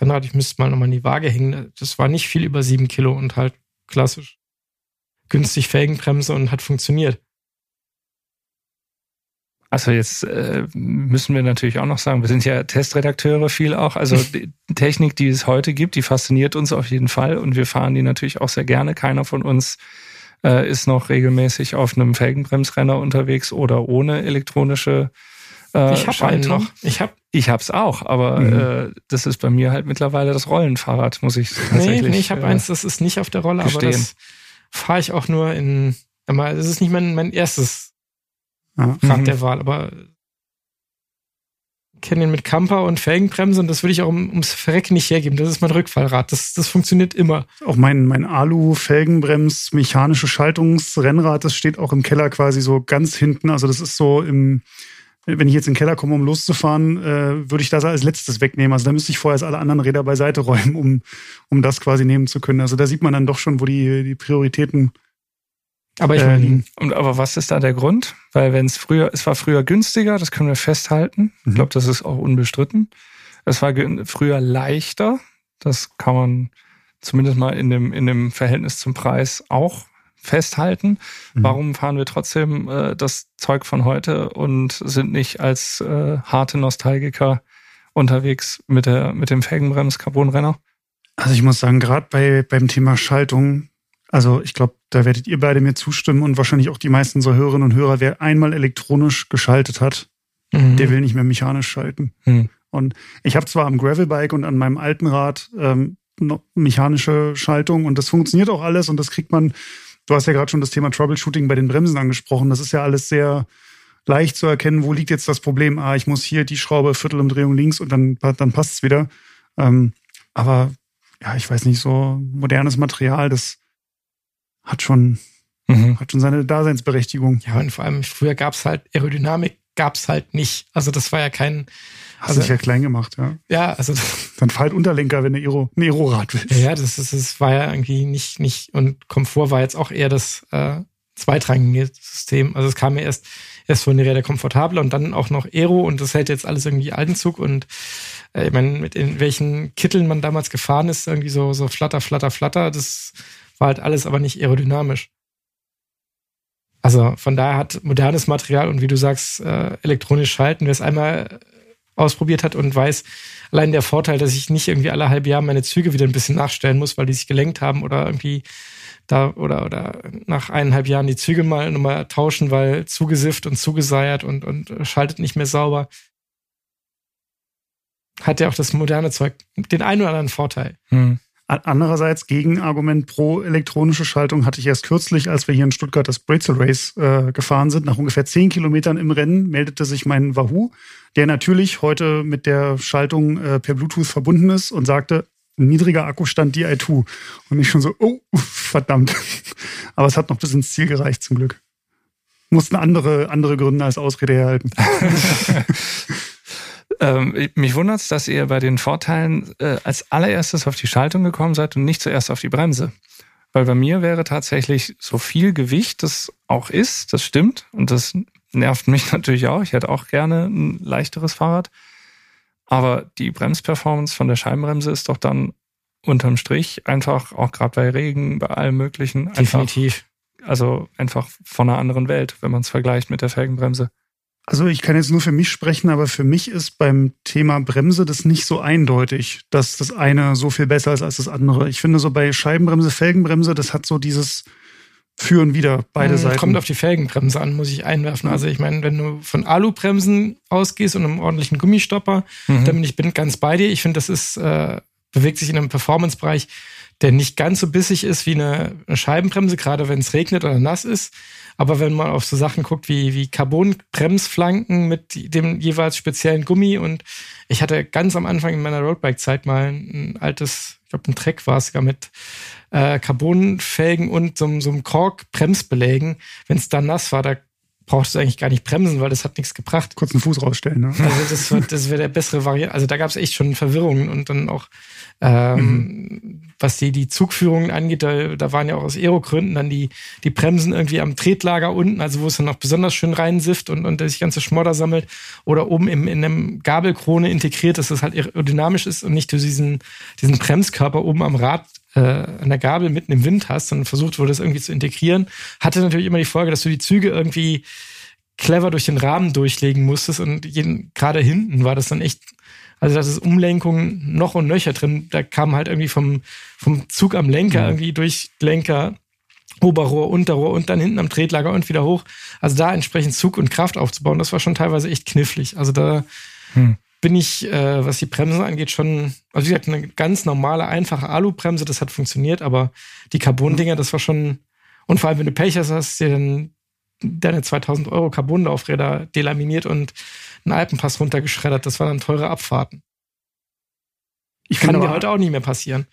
Rennrad, ich müsste mal nochmal in die Waage hängen. Das war nicht viel über sieben Kilo und halt klassisch günstig Felgenbremse und hat funktioniert. Also jetzt äh, müssen wir natürlich auch noch sagen, wir sind ja Testredakteure viel auch. Also die Technik, die es heute gibt, die fasziniert uns auf jeden Fall und wir fahren die natürlich auch sehr gerne. Keiner von uns äh, ist noch regelmäßig auf einem Felgenbremsrenner unterwegs oder ohne elektronische äh, ich habe einen noch. Ich habe ich hab's auch, aber mhm. äh, das ist bei mir halt mittlerweile das Rollenfahrrad, muss ich tatsächlich. Nee, nee ich habe äh, eins, das ist nicht auf der Rolle, gestehen. aber das fahre ich auch nur in. Das ist nicht mein, mein erstes ja. Rad mhm. der Wahl, aber kenne den mit Camper und Felgenbremse und das würde ich auch um, ums Verrecken nicht hergeben. Das ist mein Rückfallrad. Das, das funktioniert immer. Auch mein, mein Alu-Felgenbrems, mechanische Schaltungsrennrad, das steht auch im Keller quasi so ganz hinten. Also das ist so im, wenn ich jetzt in den Keller komme, um loszufahren, äh, würde ich das als letztes wegnehmen. Also da müsste ich vorher alle anderen Räder beiseite räumen, um, um das quasi nehmen zu können. Also da sieht man dann doch schon, wo die, die Prioritäten aber ich ähm, und aber was ist da der Grund? Weil wenn es früher, es war früher günstiger, das können wir festhalten. Ich mhm. glaube, das ist auch unbestritten. Es war früher leichter, das kann man zumindest mal in dem in dem Verhältnis zum Preis auch festhalten. Mhm. Warum fahren wir trotzdem äh, das Zeug von heute und sind nicht als äh, harte Nostalgiker unterwegs mit der mit dem Felgenbrems Carbonrenner? Also ich muss sagen, gerade bei beim Thema Schaltung also ich glaube, da werdet ihr beide mir zustimmen und wahrscheinlich auch die meisten unserer Hörerinnen und Hörer, wer einmal elektronisch geschaltet hat, mhm. der will nicht mehr mechanisch schalten. Mhm. Und ich habe zwar am Gravelbike und an meinem alten Rad ähm, mechanische Schaltung und das funktioniert auch alles und das kriegt man, du hast ja gerade schon das Thema Troubleshooting bei den Bremsen angesprochen, das ist ja alles sehr leicht zu erkennen, wo liegt jetzt das Problem. Ah, ich muss hier die Schraube Viertelumdrehung links und dann, dann passt es wieder. Ähm, aber ja, ich weiß nicht, so modernes Material, das hat schon, mhm. hat schon seine Daseinsberechtigung. Ja, und vor allem früher gab es halt Aerodynamik, gab es halt nicht. Also das war ja kein. Hast also, dich ja klein gemacht, ja. Ja, also. Dann fahrt Unterlenker, wenn du Aero, ein Aero-Rad willst. Ja, das, ist, das war ja irgendwie nicht, nicht, und Komfort war jetzt auch eher das äh, zweitrangige System. Also es kam ja erst, erst von der Räder komfortabler und dann auch noch Aero und das hält jetzt alles irgendwie alten Zug und äh, ich meine, mit in welchen Kitteln man damals gefahren ist, irgendwie so, so flatter, flatter, flatter, das war halt alles aber nicht aerodynamisch. Also von daher hat modernes Material und wie du sagst, äh, elektronisch schalten, wer es einmal ausprobiert hat und weiß, allein der Vorteil, dass ich nicht irgendwie alle halbe Jahre meine Züge wieder ein bisschen nachstellen muss, weil die sich gelenkt haben oder irgendwie da oder oder nach eineinhalb Jahren die Züge mal nochmal tauschen, weil zugesifft und zugeseiert und, und schaltet nicht mehr sauber. Hat ja auch das moderne Zeug den einen oder anderen Vorteil. Hm. Andererseits, Gegenargument pro elektronische Schaltung hatte ich erst kürzlich, als wir hier in Stuttgart das Brezel Race äh, gefahren sind. Nach ungefähr zehn Kilometern im Rennen meldete sich mein Wahoo, der natürlich heute mit der Schaltung äh, per Bluetooth verbunden ist und sagte, niedriger Akkustand Di2. Und ich schon so, oh, verdammt. Aber es hat noch bis ins Ziel gereicht, zum Glück. Mussten andere, andere Gründe als Ausrede herhalten. Ähm, mich wundert es, dass ihr bei den Vorteilen äh, als allererstes auf die Schaltung gekommen seid und nicht zuerst auf die Bremse. Weil bei mir wäre tatsächlich so viel Gewicht das auch ist, das stimmt. Und das nervt mich natürlich auch. Ich hätte auch gerne ein leichteres Fahrrad. Aber die Bremsperformance von der Scheibenbremse ist doch dann unterm Strich einfach, auch gerade bei Regen, bei allem Möglichen. Einfach, Definitiv. Also einfach von einer anderen Welt, wenn man es vergleicht mit der Felgenbremse. Also ich kann jetzt nur für mich sprechen, aber für mich ist beim Thema Bremse das nicht so eindeutig, dass das eine so viel besser ist als das andere. Ich finde so bei Scheibenbremse, Felgenbremse, das hat so dieses Führen wieder beide Hm, Seiten. Kommt auf die Felgenbremse an, muss ich einwerfen. Also ich meine, wenn du von Alubremsen ausgehst und einem ordentlichen Gummistopper, Mhm. dann bin ich bin ganz bei dir. Ich finde, das ist, äh, bewegt sich in einem Performance-Bereich, der nicht ganz so bissig ist wie eine, eine Scheibenbremse, gerade wenn es regnet oder nass ist. Aber wenn man auf so Sachen guckt wie, wie Carbon-Bremsflanken mit dem jeweils speziellen Gummi und ich hatte ganz am Anfang in meiner Roadbike-Zeit mal ein altes, ich glaube ein Treck war es sogar mit äh, Carbonfelgen und so, so einem Kork-Bremsbelägen. Wenn es dann nass war, da brauchst du eigentlich gar nicht bremsen, weil das hat nichts gebracht. Kurz einen Fuß rausstellen. Ne? Also das, war- das wäre der bessere Variante. Also da gab es echt schon Verwirrungen und dann auch, ähm, was die, die Zugführungen angeht, da, da waren ja auch aus Aerogründen dann die, die Bremsen irgendwie am Tretlager unten, also wo es dann noch besonders schön reinsifft und, und sich ganze Schmodder sammelt oder oben im, in einem Gabelkrone integriert, dass das halt aerodynamisch ist und nicht du diesen, diesen Bremskörper oben am Rad äh, an der Gabel mitten im Wind hast und versucht wurde, das irgendwie zu integrieren. Hatte natürlich immer die Folge, dass du die Züge irgendwie clever durch den Rahmen durchlegen musstest und jeden, gerade hinten war das dann echt, also das ist Umlenkung noch und nöcher drin. Da kam halt irgendwie vom, vom Zug am Lenker irgendwie durch Lenker, Oberrohr, Unterrohr und dann hinten am Tretlager und wieder hoch. Also da entsprechend Zug und Kraft aufzubauen, das war schon teilweise echt knifflig. Also da Hm. Bin ich, äh, was die Bremsen angeht, schon, also wie gesagt, eine ganz normale, einfache Alubremse, das hat funktioniert, aber die Carbon-Dinger, das war schon, und vor allem, wenn du Pech hast, hast du dir dann deine 2000 Euro Carbonlaufräder delaminiert und einen Alpenpass runtergeschreddert. Das waren dann teure Abfahrten. Ich Kann dir heute auch nicht mehr passieren.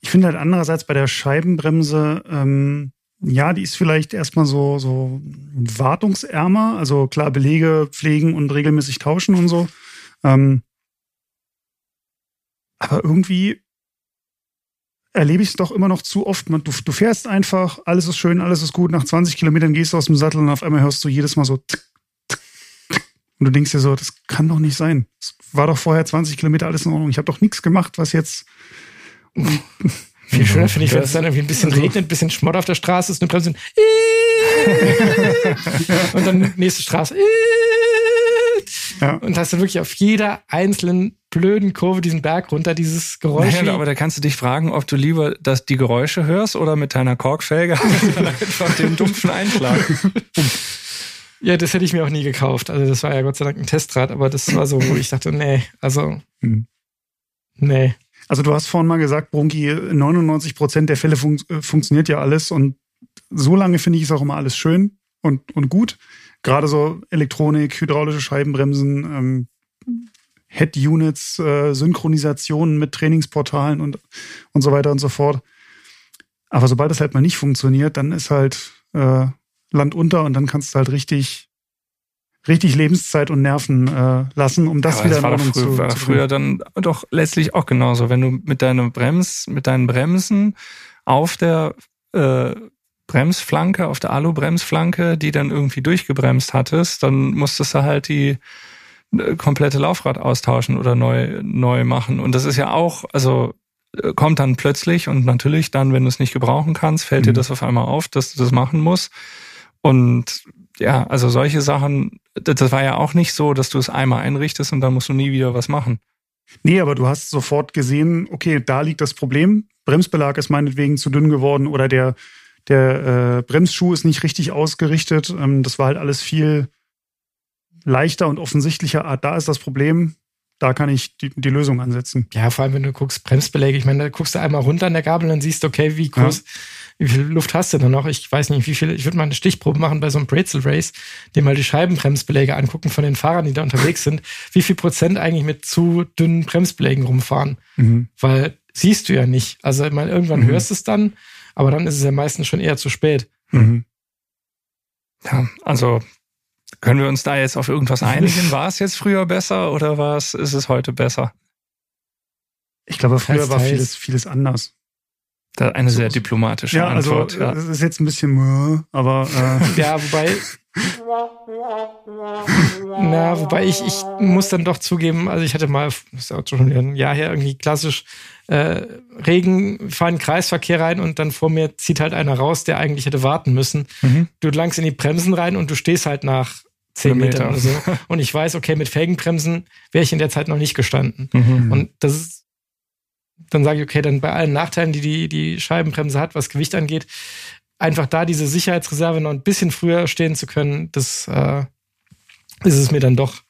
Ich finde halt andererseits bei der Scheibenbremse, ähm, ja, die ist vielleicht erstmal so, so wartungsärmer. Also klar, Belege pflegen und regelmäßig tauschen und so. Ähm, aber irgendwie erlebe ich es doch immer noch zu oft. Man, du, du fährst einfach, alles ist schön, alles ist gut. Nach 20 Kilometern gehst du aus dem Sattel und auf einmal hörst du jedes Mal so tick, tick, tick. und du denkst dir so, das kann doch nicht sein. Es war doch vorher 20 Kilometer alles in Ordnung. Ich habe doch nichts gemacht, was jetzt Viel schöner finde ich, wenn es Das- dann irgendwie ein bisschen also- regnet, ein bisschen Schmott auf der Straße ist, eine Bremse und dann nächste Straße Ja. und hast du wirklich auf jeder einzelnen blöden Kurve diesen Berg runter dieses Geräusch. Naja, aber da kannst du dich fragen, ob du lieber das, die Geräusche hörst oder mit deiner Korkfelge einfach den dumpfen Einschlag. Ja, das hätte ich mir auch nie gekauft. Also das war ja Gott sei Dank ein Testrad, aber das war so, wo ich dachte, nee, also Hm. nee. Also du hast vorhin mal gesagt, Brunki, 99 Prozent der Fälle fun äh, funktioniert ja alles und so lange finde ich es auch immer alles schön und, und gut. Gerade so Elektronik, hydraulische Scheibenbremsen, ähm, Head-Units, äh, Synchronisationen mit Trainingsportalen und, und so weiter und so fort. Aber sobald es halt mal nicht funktioniert, dann ist halt äh, Land unter und dann kannst du halt richtig, richtig Lebenszeit und Nerven äh, lassen, um das Aber wieder das war in doch Ordnung früher, zu, war zu früher dann doch letztlich auch genauso. Wenn du mit deiner Brems, mit deinen Bremsen auf der äh, Bremsflanke, auf der Alu-Bremsflanke, die dann irgendwie durchgebremst hattest, dann musstest du halt die äh, komplette Laufrad austauschen oder neu, neu machen. Und das ist ja auch, also äh, kommt dann plötzlich und natürlich dann, wenn du es nicht gebrauchen kannst, fällt dir Mhm. das auf einmal auf, dass du das machen musst. Und ja, also solche Sachen, das war ja auch nicht so, dass du es einmal einrichtest und dann musst du nie wieder was machen. Nee, aber du hast sofort gesehen, okay, da liegt das Problem. Bremsbelag ist meinetwegen zu dünn geworden oder der, der äh, Bremsschuh ist nicht richtig ausgerichtet. Ähm, das war halt alles viel leichter und offensichtlicher. Ah, da ist das Problem. da kann ich die, die Lösung ansetzen. Ja, vor allem, wenn du guckst, Bremsbeläge, ich meine, da guckst du einmal runter an der Gabel und dann siehst du, okay, wie groß, ja. wie viel Luft hast du da noch? Ich weiß nicht, wie viel, ich würde mal eine Stichprobe machen bei so einem Brezel Race, dir mal die Scheibenbremsbeläge angucken von den Fahrern, die da unterwegs sind, wie viel Prozent eigentlich mit zu dünnen Bremsbelägen rumfahren. Mhm. Weil siehst du ja nicht. Also, ich meine, irgendwann mhm. hörst du es dann, aber dann ist es ja meistens schon eher zu spät. Mhm. Ja, also können wir uns da jetzt auf irgendwas einigen? War es jetzt früher besser oder war es, ist es heute besser? Ich glaube, früher war vieles, vieles anders. Da eine sehr diplomatische ja, also, Antwort. Also, ja, das ist jetzt ein bisschen, aber äh. ja, wobei na, wobei ich, ich muss dann doch zugeben, also ich hatte mal, das ist auch schon ein Jahr her, irgendwie klassisch äh, Regen, fahren Kreisverkehr rein und dann vor mir zieht halt einer raus, der eigentlich hätte warten müssen. Mhm. Du langst in die Bremsen rein und du stehst halt nach zehn Metern oder so. Und ich weiß, okay, mit Felgenbremsen wäre ich in der Zeit noch nicht gestanden. Mhm. Und das ist, dann sage ich, okay, dann bei allen Nachteilen, die die, die Scheibenbremse hat, was Gewicht angeht, einfach da diese Sicherheitsreserve noch ein bisschen früher stehen zu können, das äh, ist es mir dann doch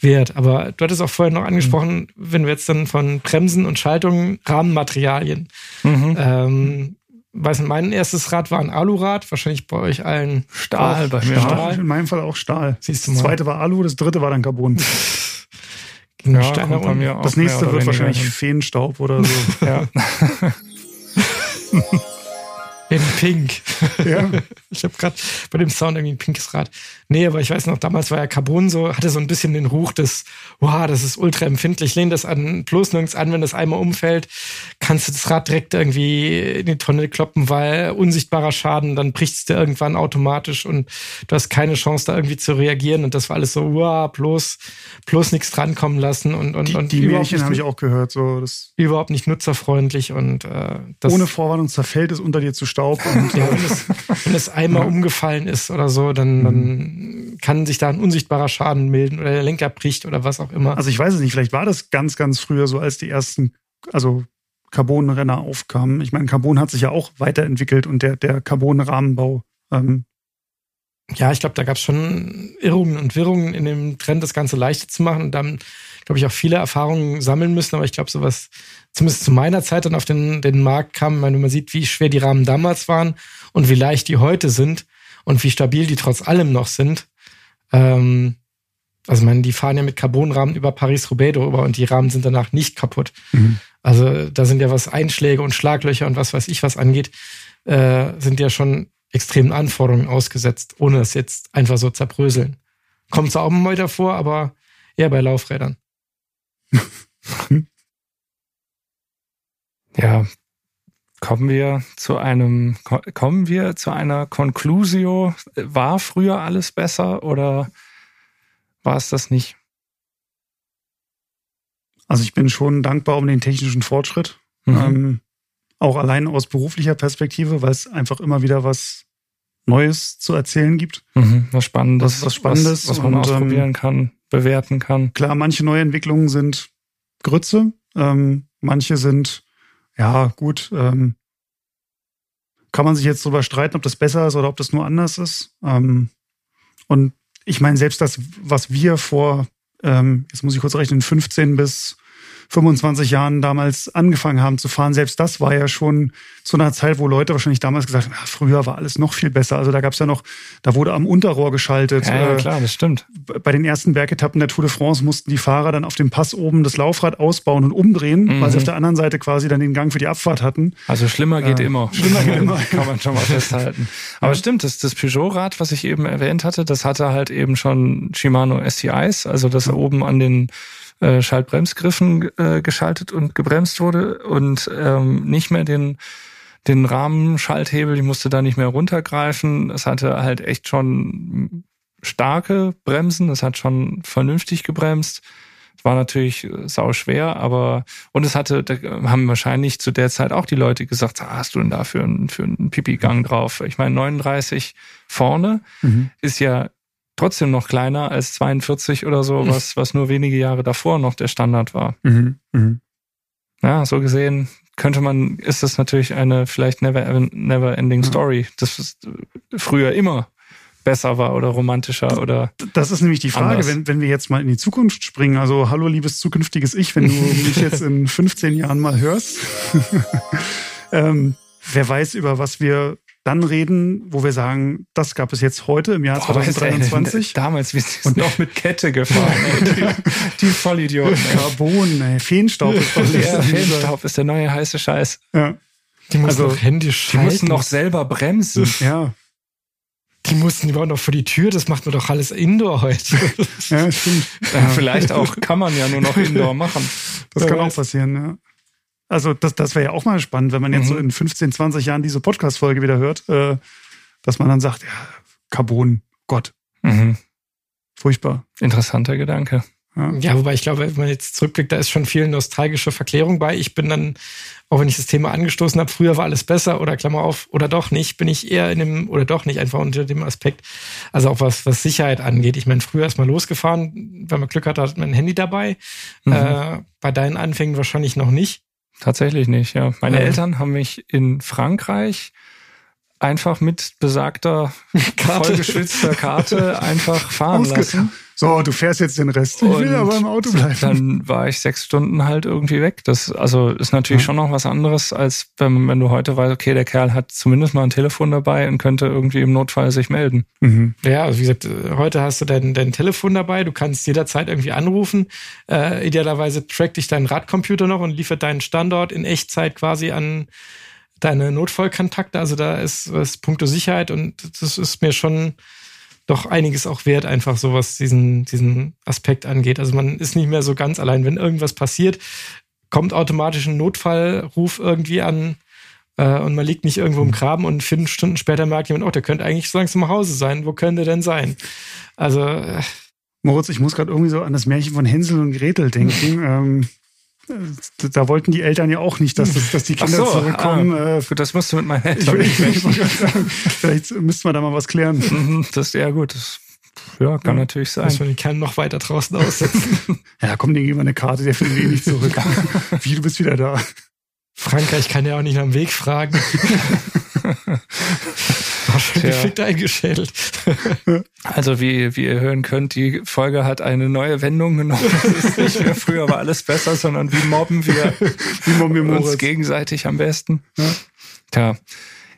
wert. Aber du hattest auch vorher noch angesprochen, mhm. wenn wir jetzt dann von Bremsen und Schaltungen, Rahmenmaterialien. Mhm. Ähm, weiß nicht, mein erstes Rad war ein Alurad, wahrscheinlich bei euch allen Stahl. Bei mir Stahl. In meinem Fall auch Stahl. Siehst du mal. Das zweite war Alu, das dritte war dann Carbon. ja, mir auch das nächste wird wahrscheinlich hin. Feenstaub oder so. ja. In Pink. Ja. Ich habe gerade bei dem Sound irgendwie ein pinkes Rad. Nee, aber ich weiß noch, damals war ja Carbon so, hatte so ein bisschen den Ruch des, wow, das ist ultra empfindlich, lehn das an, bloß nirgends an, wenn das einmal umfällt, kannst du das Rad direkt irgendwie in die Tonne kloppen, weil unsichtbarer Schaden, dann bricht es dir irgendwann automatisch und du hast keine Chance, da irgendwie zu reagieren. Und das war alles so, wow, bloß, bloß nichts drankommen lassen und, und, die, und die Märchen habe ich auch gehört, so, das überhaupt nicht nutzerfreundlich und äh, das, ohne Vorwarnung zerfällt es unter dir zu Staub. Und, ja, wenn, es, wenn es einmal ja. umgefallen ist oder so, dann, dann kann sich da ein unsichtbarer Schaden melden oder der Lenker bricht oder was auch immer. Also ich weiß es nicht, vielleicht war das ganz, ganz früher so, als die ersten, also Carbonrenner aufkamen. Ich meine, Carbon hat sich ja auch weiterentwickelt und der, der Carbon-Rahmenbau. Ähm ja, ich glaube, da gab es schon Irrungen und Wirrungen in dem Trend, das Ganze leichter zu machen und dann, glaube ich, auch viele Erfahrungen sammeln müssen. Aber ich glaube, sowas, zumindest zu meiner Zeit dann auf den, den Markt kam, wenn man sieht, wie schwer die Rahmen damals waren und wie leicht die heute sind und wie stabil die trotz allem noch sind, ähm, also ich meine, die fahren ja mit Carbonrahmen über Paris-Roubaix drüber und die Rahmen sind danach nicht kaputt. Mhm. Also da sind ja was Einschläge und Schlaglöcher und was weiß ich was angeht, äh, sind ja schon extremen Anforderungen ausgesetzt, ohne das jetzt einfach so zerbröseln. Kommt zwar auch mal davor, aber eher bei Laufrädern. ja, kommen wir zu einem, kommen wir zu einer Conclusio? War früher alles besser oder war es das nicht? Also ich bin schon dankbar um den technischen Fortschritt. Mhm. Ähm, auch allein aus beruflicher Perspektive, weil es einfach immer wieder was Neues zu erzählen gibt. Mhm, was Spannendes. Was, was Spannendes. Was, was man und, ausprobieren ähm, kann, bewerten kann. Klar, manche Neuentwicklungen sind Grütze. Ähm, manche sind ja, gut. Ähm, kann man sich jetzt darüber streiten, ob das besser ist oder ob das nur anders ist. Ähm, und ich meine, selbst das, was wir vor, ähm, jetzt muss ich kurz rechnen, 15 bis 25 Jahren damals angefangen haben zu fahren, selbst das war ja schon zu einer Zeit, wo Leute wahrscheinlich damals gesagt haben, ja, früher war alles noch viel besser. Also da gab es ja noch, da wurde am Unterrohr geschaltet. Ja, ja äh, klar, das stimmt. Bei den ersten Bergetappen der Tour de France mussten die Fahrer dann auf dem Pass oben das Laufrad ausbauen und umdrehen, mhm. weil sie auf der anderen Seite quasi dann den Gang für die Abfahrt hatten. Also schlimmer geht äh, immer. Schlimmer geht immer. Kann man schon mal festhalten. Aber ja. stimmt, das, das Peugeot-Rad, was ich eben erwähnt hatte, das hatte halt eben schon Shimano STIs, also das ja. oben an den äh, Schaltbremsgriffen äh, geschaltet und gebremst wurde und ähm, nicht mehr den den Rahmenschalthebel, ich musste da nicht mehr runtergreifen. Es hatte halt echt schon starke Bremsen, es hat schon vernünftig gebremst. Es war natürlich sau schwer, aber und es hatte, da haben wahrscheinlich zu der Zeit auch die Leute gesagt, ah, hast du denn da für einen, für einen Pipi-Gang drauf? Ich meine, 39 vorne mhm. ist ja trotzdem noch kleiner als 42 oder so, mhm. was, was nur wenige Jahre davor noch der Standard war. Mhm. Mhm. Ja, so gesehen könnte man, ist das natürlich eine vielleicht never, never ending story. Das früher immer besser war oder romantischer oder. Das ist nämlich die Frage, wenn, wenn wir jetzt mal in die Zukunft springen. Also, hallo, liebes zukünftiges Ich, wenn du mich jetzt in 15 Jahren mal hörst. ähm, wer weiß, über was wir dann reden, wo wir sagen, das gab es jetzt heute im Jahr Boah, 2023. Ey, damals, wir sind und noch mit Kette gefahren. Ey, die, die Vollidioten. Carbon, ey. Feenstaub ist doch ja, Feenstaub ist der neue heiße Scheiß. Ja. Die mussten also, händisch Die mussten noch selber bremsen. Ja. Die mussten überhaupt noch vor die Tür, das macht man doch alles Indoor heute. ja, stimmt. Ja, vielleicht auch kann man ja nur noch Indoor machen. Das ja, kann auch passieren, ja. Also das, das wäre ja auch mal spannend, wenn man jetzt mhm. so in 15, 20 Jahren diese Podcast-Folge wieder hört, äh, dass man dann sagt, ja, Carbon, Gott. Mhm. Furchtbar. Interessanter Gedanke. Ja. ja, wobei ich glaube, wenn man jetzt zurückblickt, da ist schon viel nostalgische Verklärung bei. Ich bin dann, auch wenn ich das Thema angestoßen habe, früher war alles besser oder Klammer auf oder doch nicht, bin ich eher in dem oder doch nicht einfach unter dem Aspekt, also auch was, was Sicherheit angeht. Ich meine, früher ist man losgefahren, wenn man Glück hatte, hat man ein Handy dabei. Mhm. Äh, bei deinen Anfängen wahrscheinlich noch nicht. Tatsächlich nicht, ja. Meine ja. Eltern haben mich in Frankreich einfach mit besagter Karte. vollgeschwitzter Karte einfach fahren Ausge lassen. So, du fährst jetzt den Rest. Ich will aber im Auto bleiben. Dann war ich sechs Stunden halt irgendwie weg. Das also ist natürlich ja. schon noch was anderes, als wenn, wenn du heute weißt, okay, der Kerl hat zumindest mal ein Telefon dabei und könnte irgendwie im Notfall sich melden. Mhm. Ja, also wie gesagt, heute hast du dein, dein Telefon dabei, du kannst jederzeit irgendwie anrufen. Äh, idealerweise trackt dich dein Radcomputer noch und liefert deinen Standort in Echtzeit quasi an deine Notfallkontakte. Also da ist, ist Punkto Sicherheit und das ist mir schon doch einiges auch wert, einfach so was diesen, diesen Aspekt angeht. Also man ist nicht mehr so ganz allein. Wenn irgendwas passiert, kommt automatisch ein Notfallruf irgendwie an äh, und man liegt nicht irgendwo im Graben und fünf Stunden später merkt jemand, oh, der könnte eigentlich so langsam nach Hause sein. Wo könnte der denn sein? Also. Äh, Moritz, ich muss gerade irgendwie so an das Märchen von Hänsel und Gretel denken. ähm, da wollten die Eltern ja auch nicht, dass, das, dass die Kinder so, zurückkommen. Ah, äh, das musst du mit meinen Eltern ich, ich, Vielleicht müssten wir da mal was klären. Mhm, das ist ja gut. Das, ja, kann ja, natürlich sein. Muss man den Kern noch weiter draußen aussetzen. ja, komm, den geben wir eine Karte, der findet eh nicht zurück. Wie, du bist wieder da. Frankreich kann ja auch nicht dem Weg fragen. War geschickt eingeschädelt. Also wie, wie ihr hören könnt, die Folge hat eine neue Wendung genommen. Es ist nicht mehr früher war alles besser, sondern wie mobben wir, wie mobben wir uns gegenseitig am besten. Ja. Tja.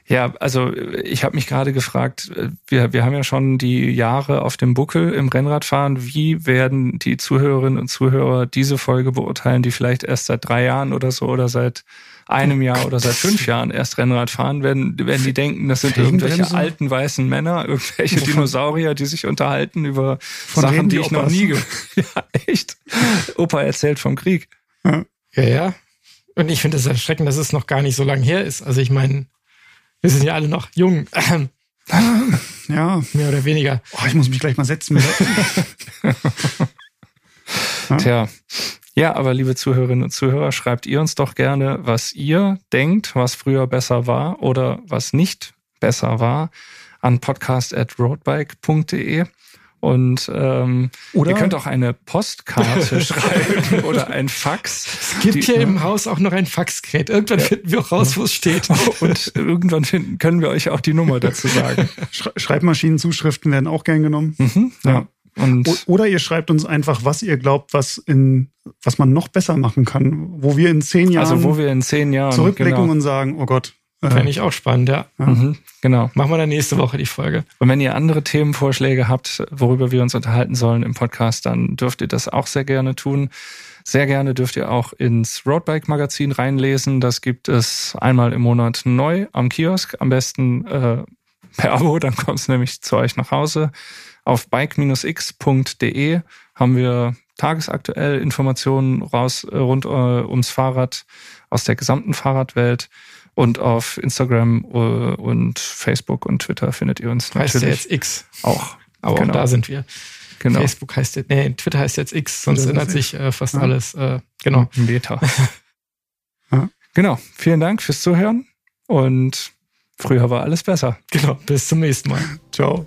Ja, also ich habe mich gerade gefragt, wir, wir haben ja schon die Jahre auf dem Buckel im Rennradfahren. Wie werden die Zuhörerinnen und Zuhörer diese Folge beurteilen, die vielleicht erst seit drei Jahren oder so oder seit einem Jahr oder seit fünf Jahren erst Rennrad fahren, werden, werden die denken, das sind irgendwelche alten weißen Männer, irgendwelche Dinosaurier, die sich unterhalten über Von Sachen, die ich noch nie Ja, echt. Opa erzählt vom Krieg. Ja, ja. Und ich finde es erschreckend, dass es noch gar nicht so lange her ist. Also ich meine, wir sind ja alle noch jung. Ja. Mehr oder weniger. Oh, ich muss mich gleich mal setzen. Tja, ja, aber liebe Zuhörerinnen und Zuhörer, schreibt ihr uns doch gerne, was ihr denkt, was früher besser war oder was nicht besser war, an podcast.roadbike.de. Und ähm, oder ihr könnt auch eine Postkarte schreiben oder ein Fax. Es gibt hier im Haus auch noch ein Faxgerät. Irgendwann ja. finden wir auch raus, wo es steht. Und irgendwann finden, können wir euch auch die Nummer dazu sagen. Schreibmaschinenzuschriften werden auch gern genommen. Mhm, ja. ja. Und Oder ihr schreibt uns einfach, was ihr glaubt, was in, was man noch besser machen kann, wo wir in zehn Jahren, also wo wir in zehn Jahren zurückblicken genau. und sagen, oh Gott. Äh, Fände ich auch spannend, ja. ja. Mhm, genau. Machen wir dann nächste Woche die Folge. Und wenn ihr andere Themenvorschläge habt, worüber wir uns unterhalten sollen im Podcast, dann dürft ihr das auch sehr gerne tun. Sehr gerne dürft ihr auch ins Roadbike Magazin reinlesen. Das gibt es einmal im Monat neu am Kiosk. Am besten äh, per Abo, dann kommt es nämlich zu euch nach Hause. Auf bike-x.de haben wir tagesaktuell Informationen raus äh, rund äh, ums Fahrrad aus der gesamten Fahrradwelt. Und auf Instagram äh, und Facebook und Twitter findet ihr uns heißt natürlich. Heißt jetzt X. Auch. Aber genau. auch da sind wir. Genau. Facebook heißt jetzt, nee, Twitter heißt jetzt X, sonst ändert sich äh, fast ja. alles. Äh, genau. Meta. ja. Genau. Vielen Dank fürs Zuhören und früher war alles besser. Genau. Bis zum nächsten Mal. Ciao.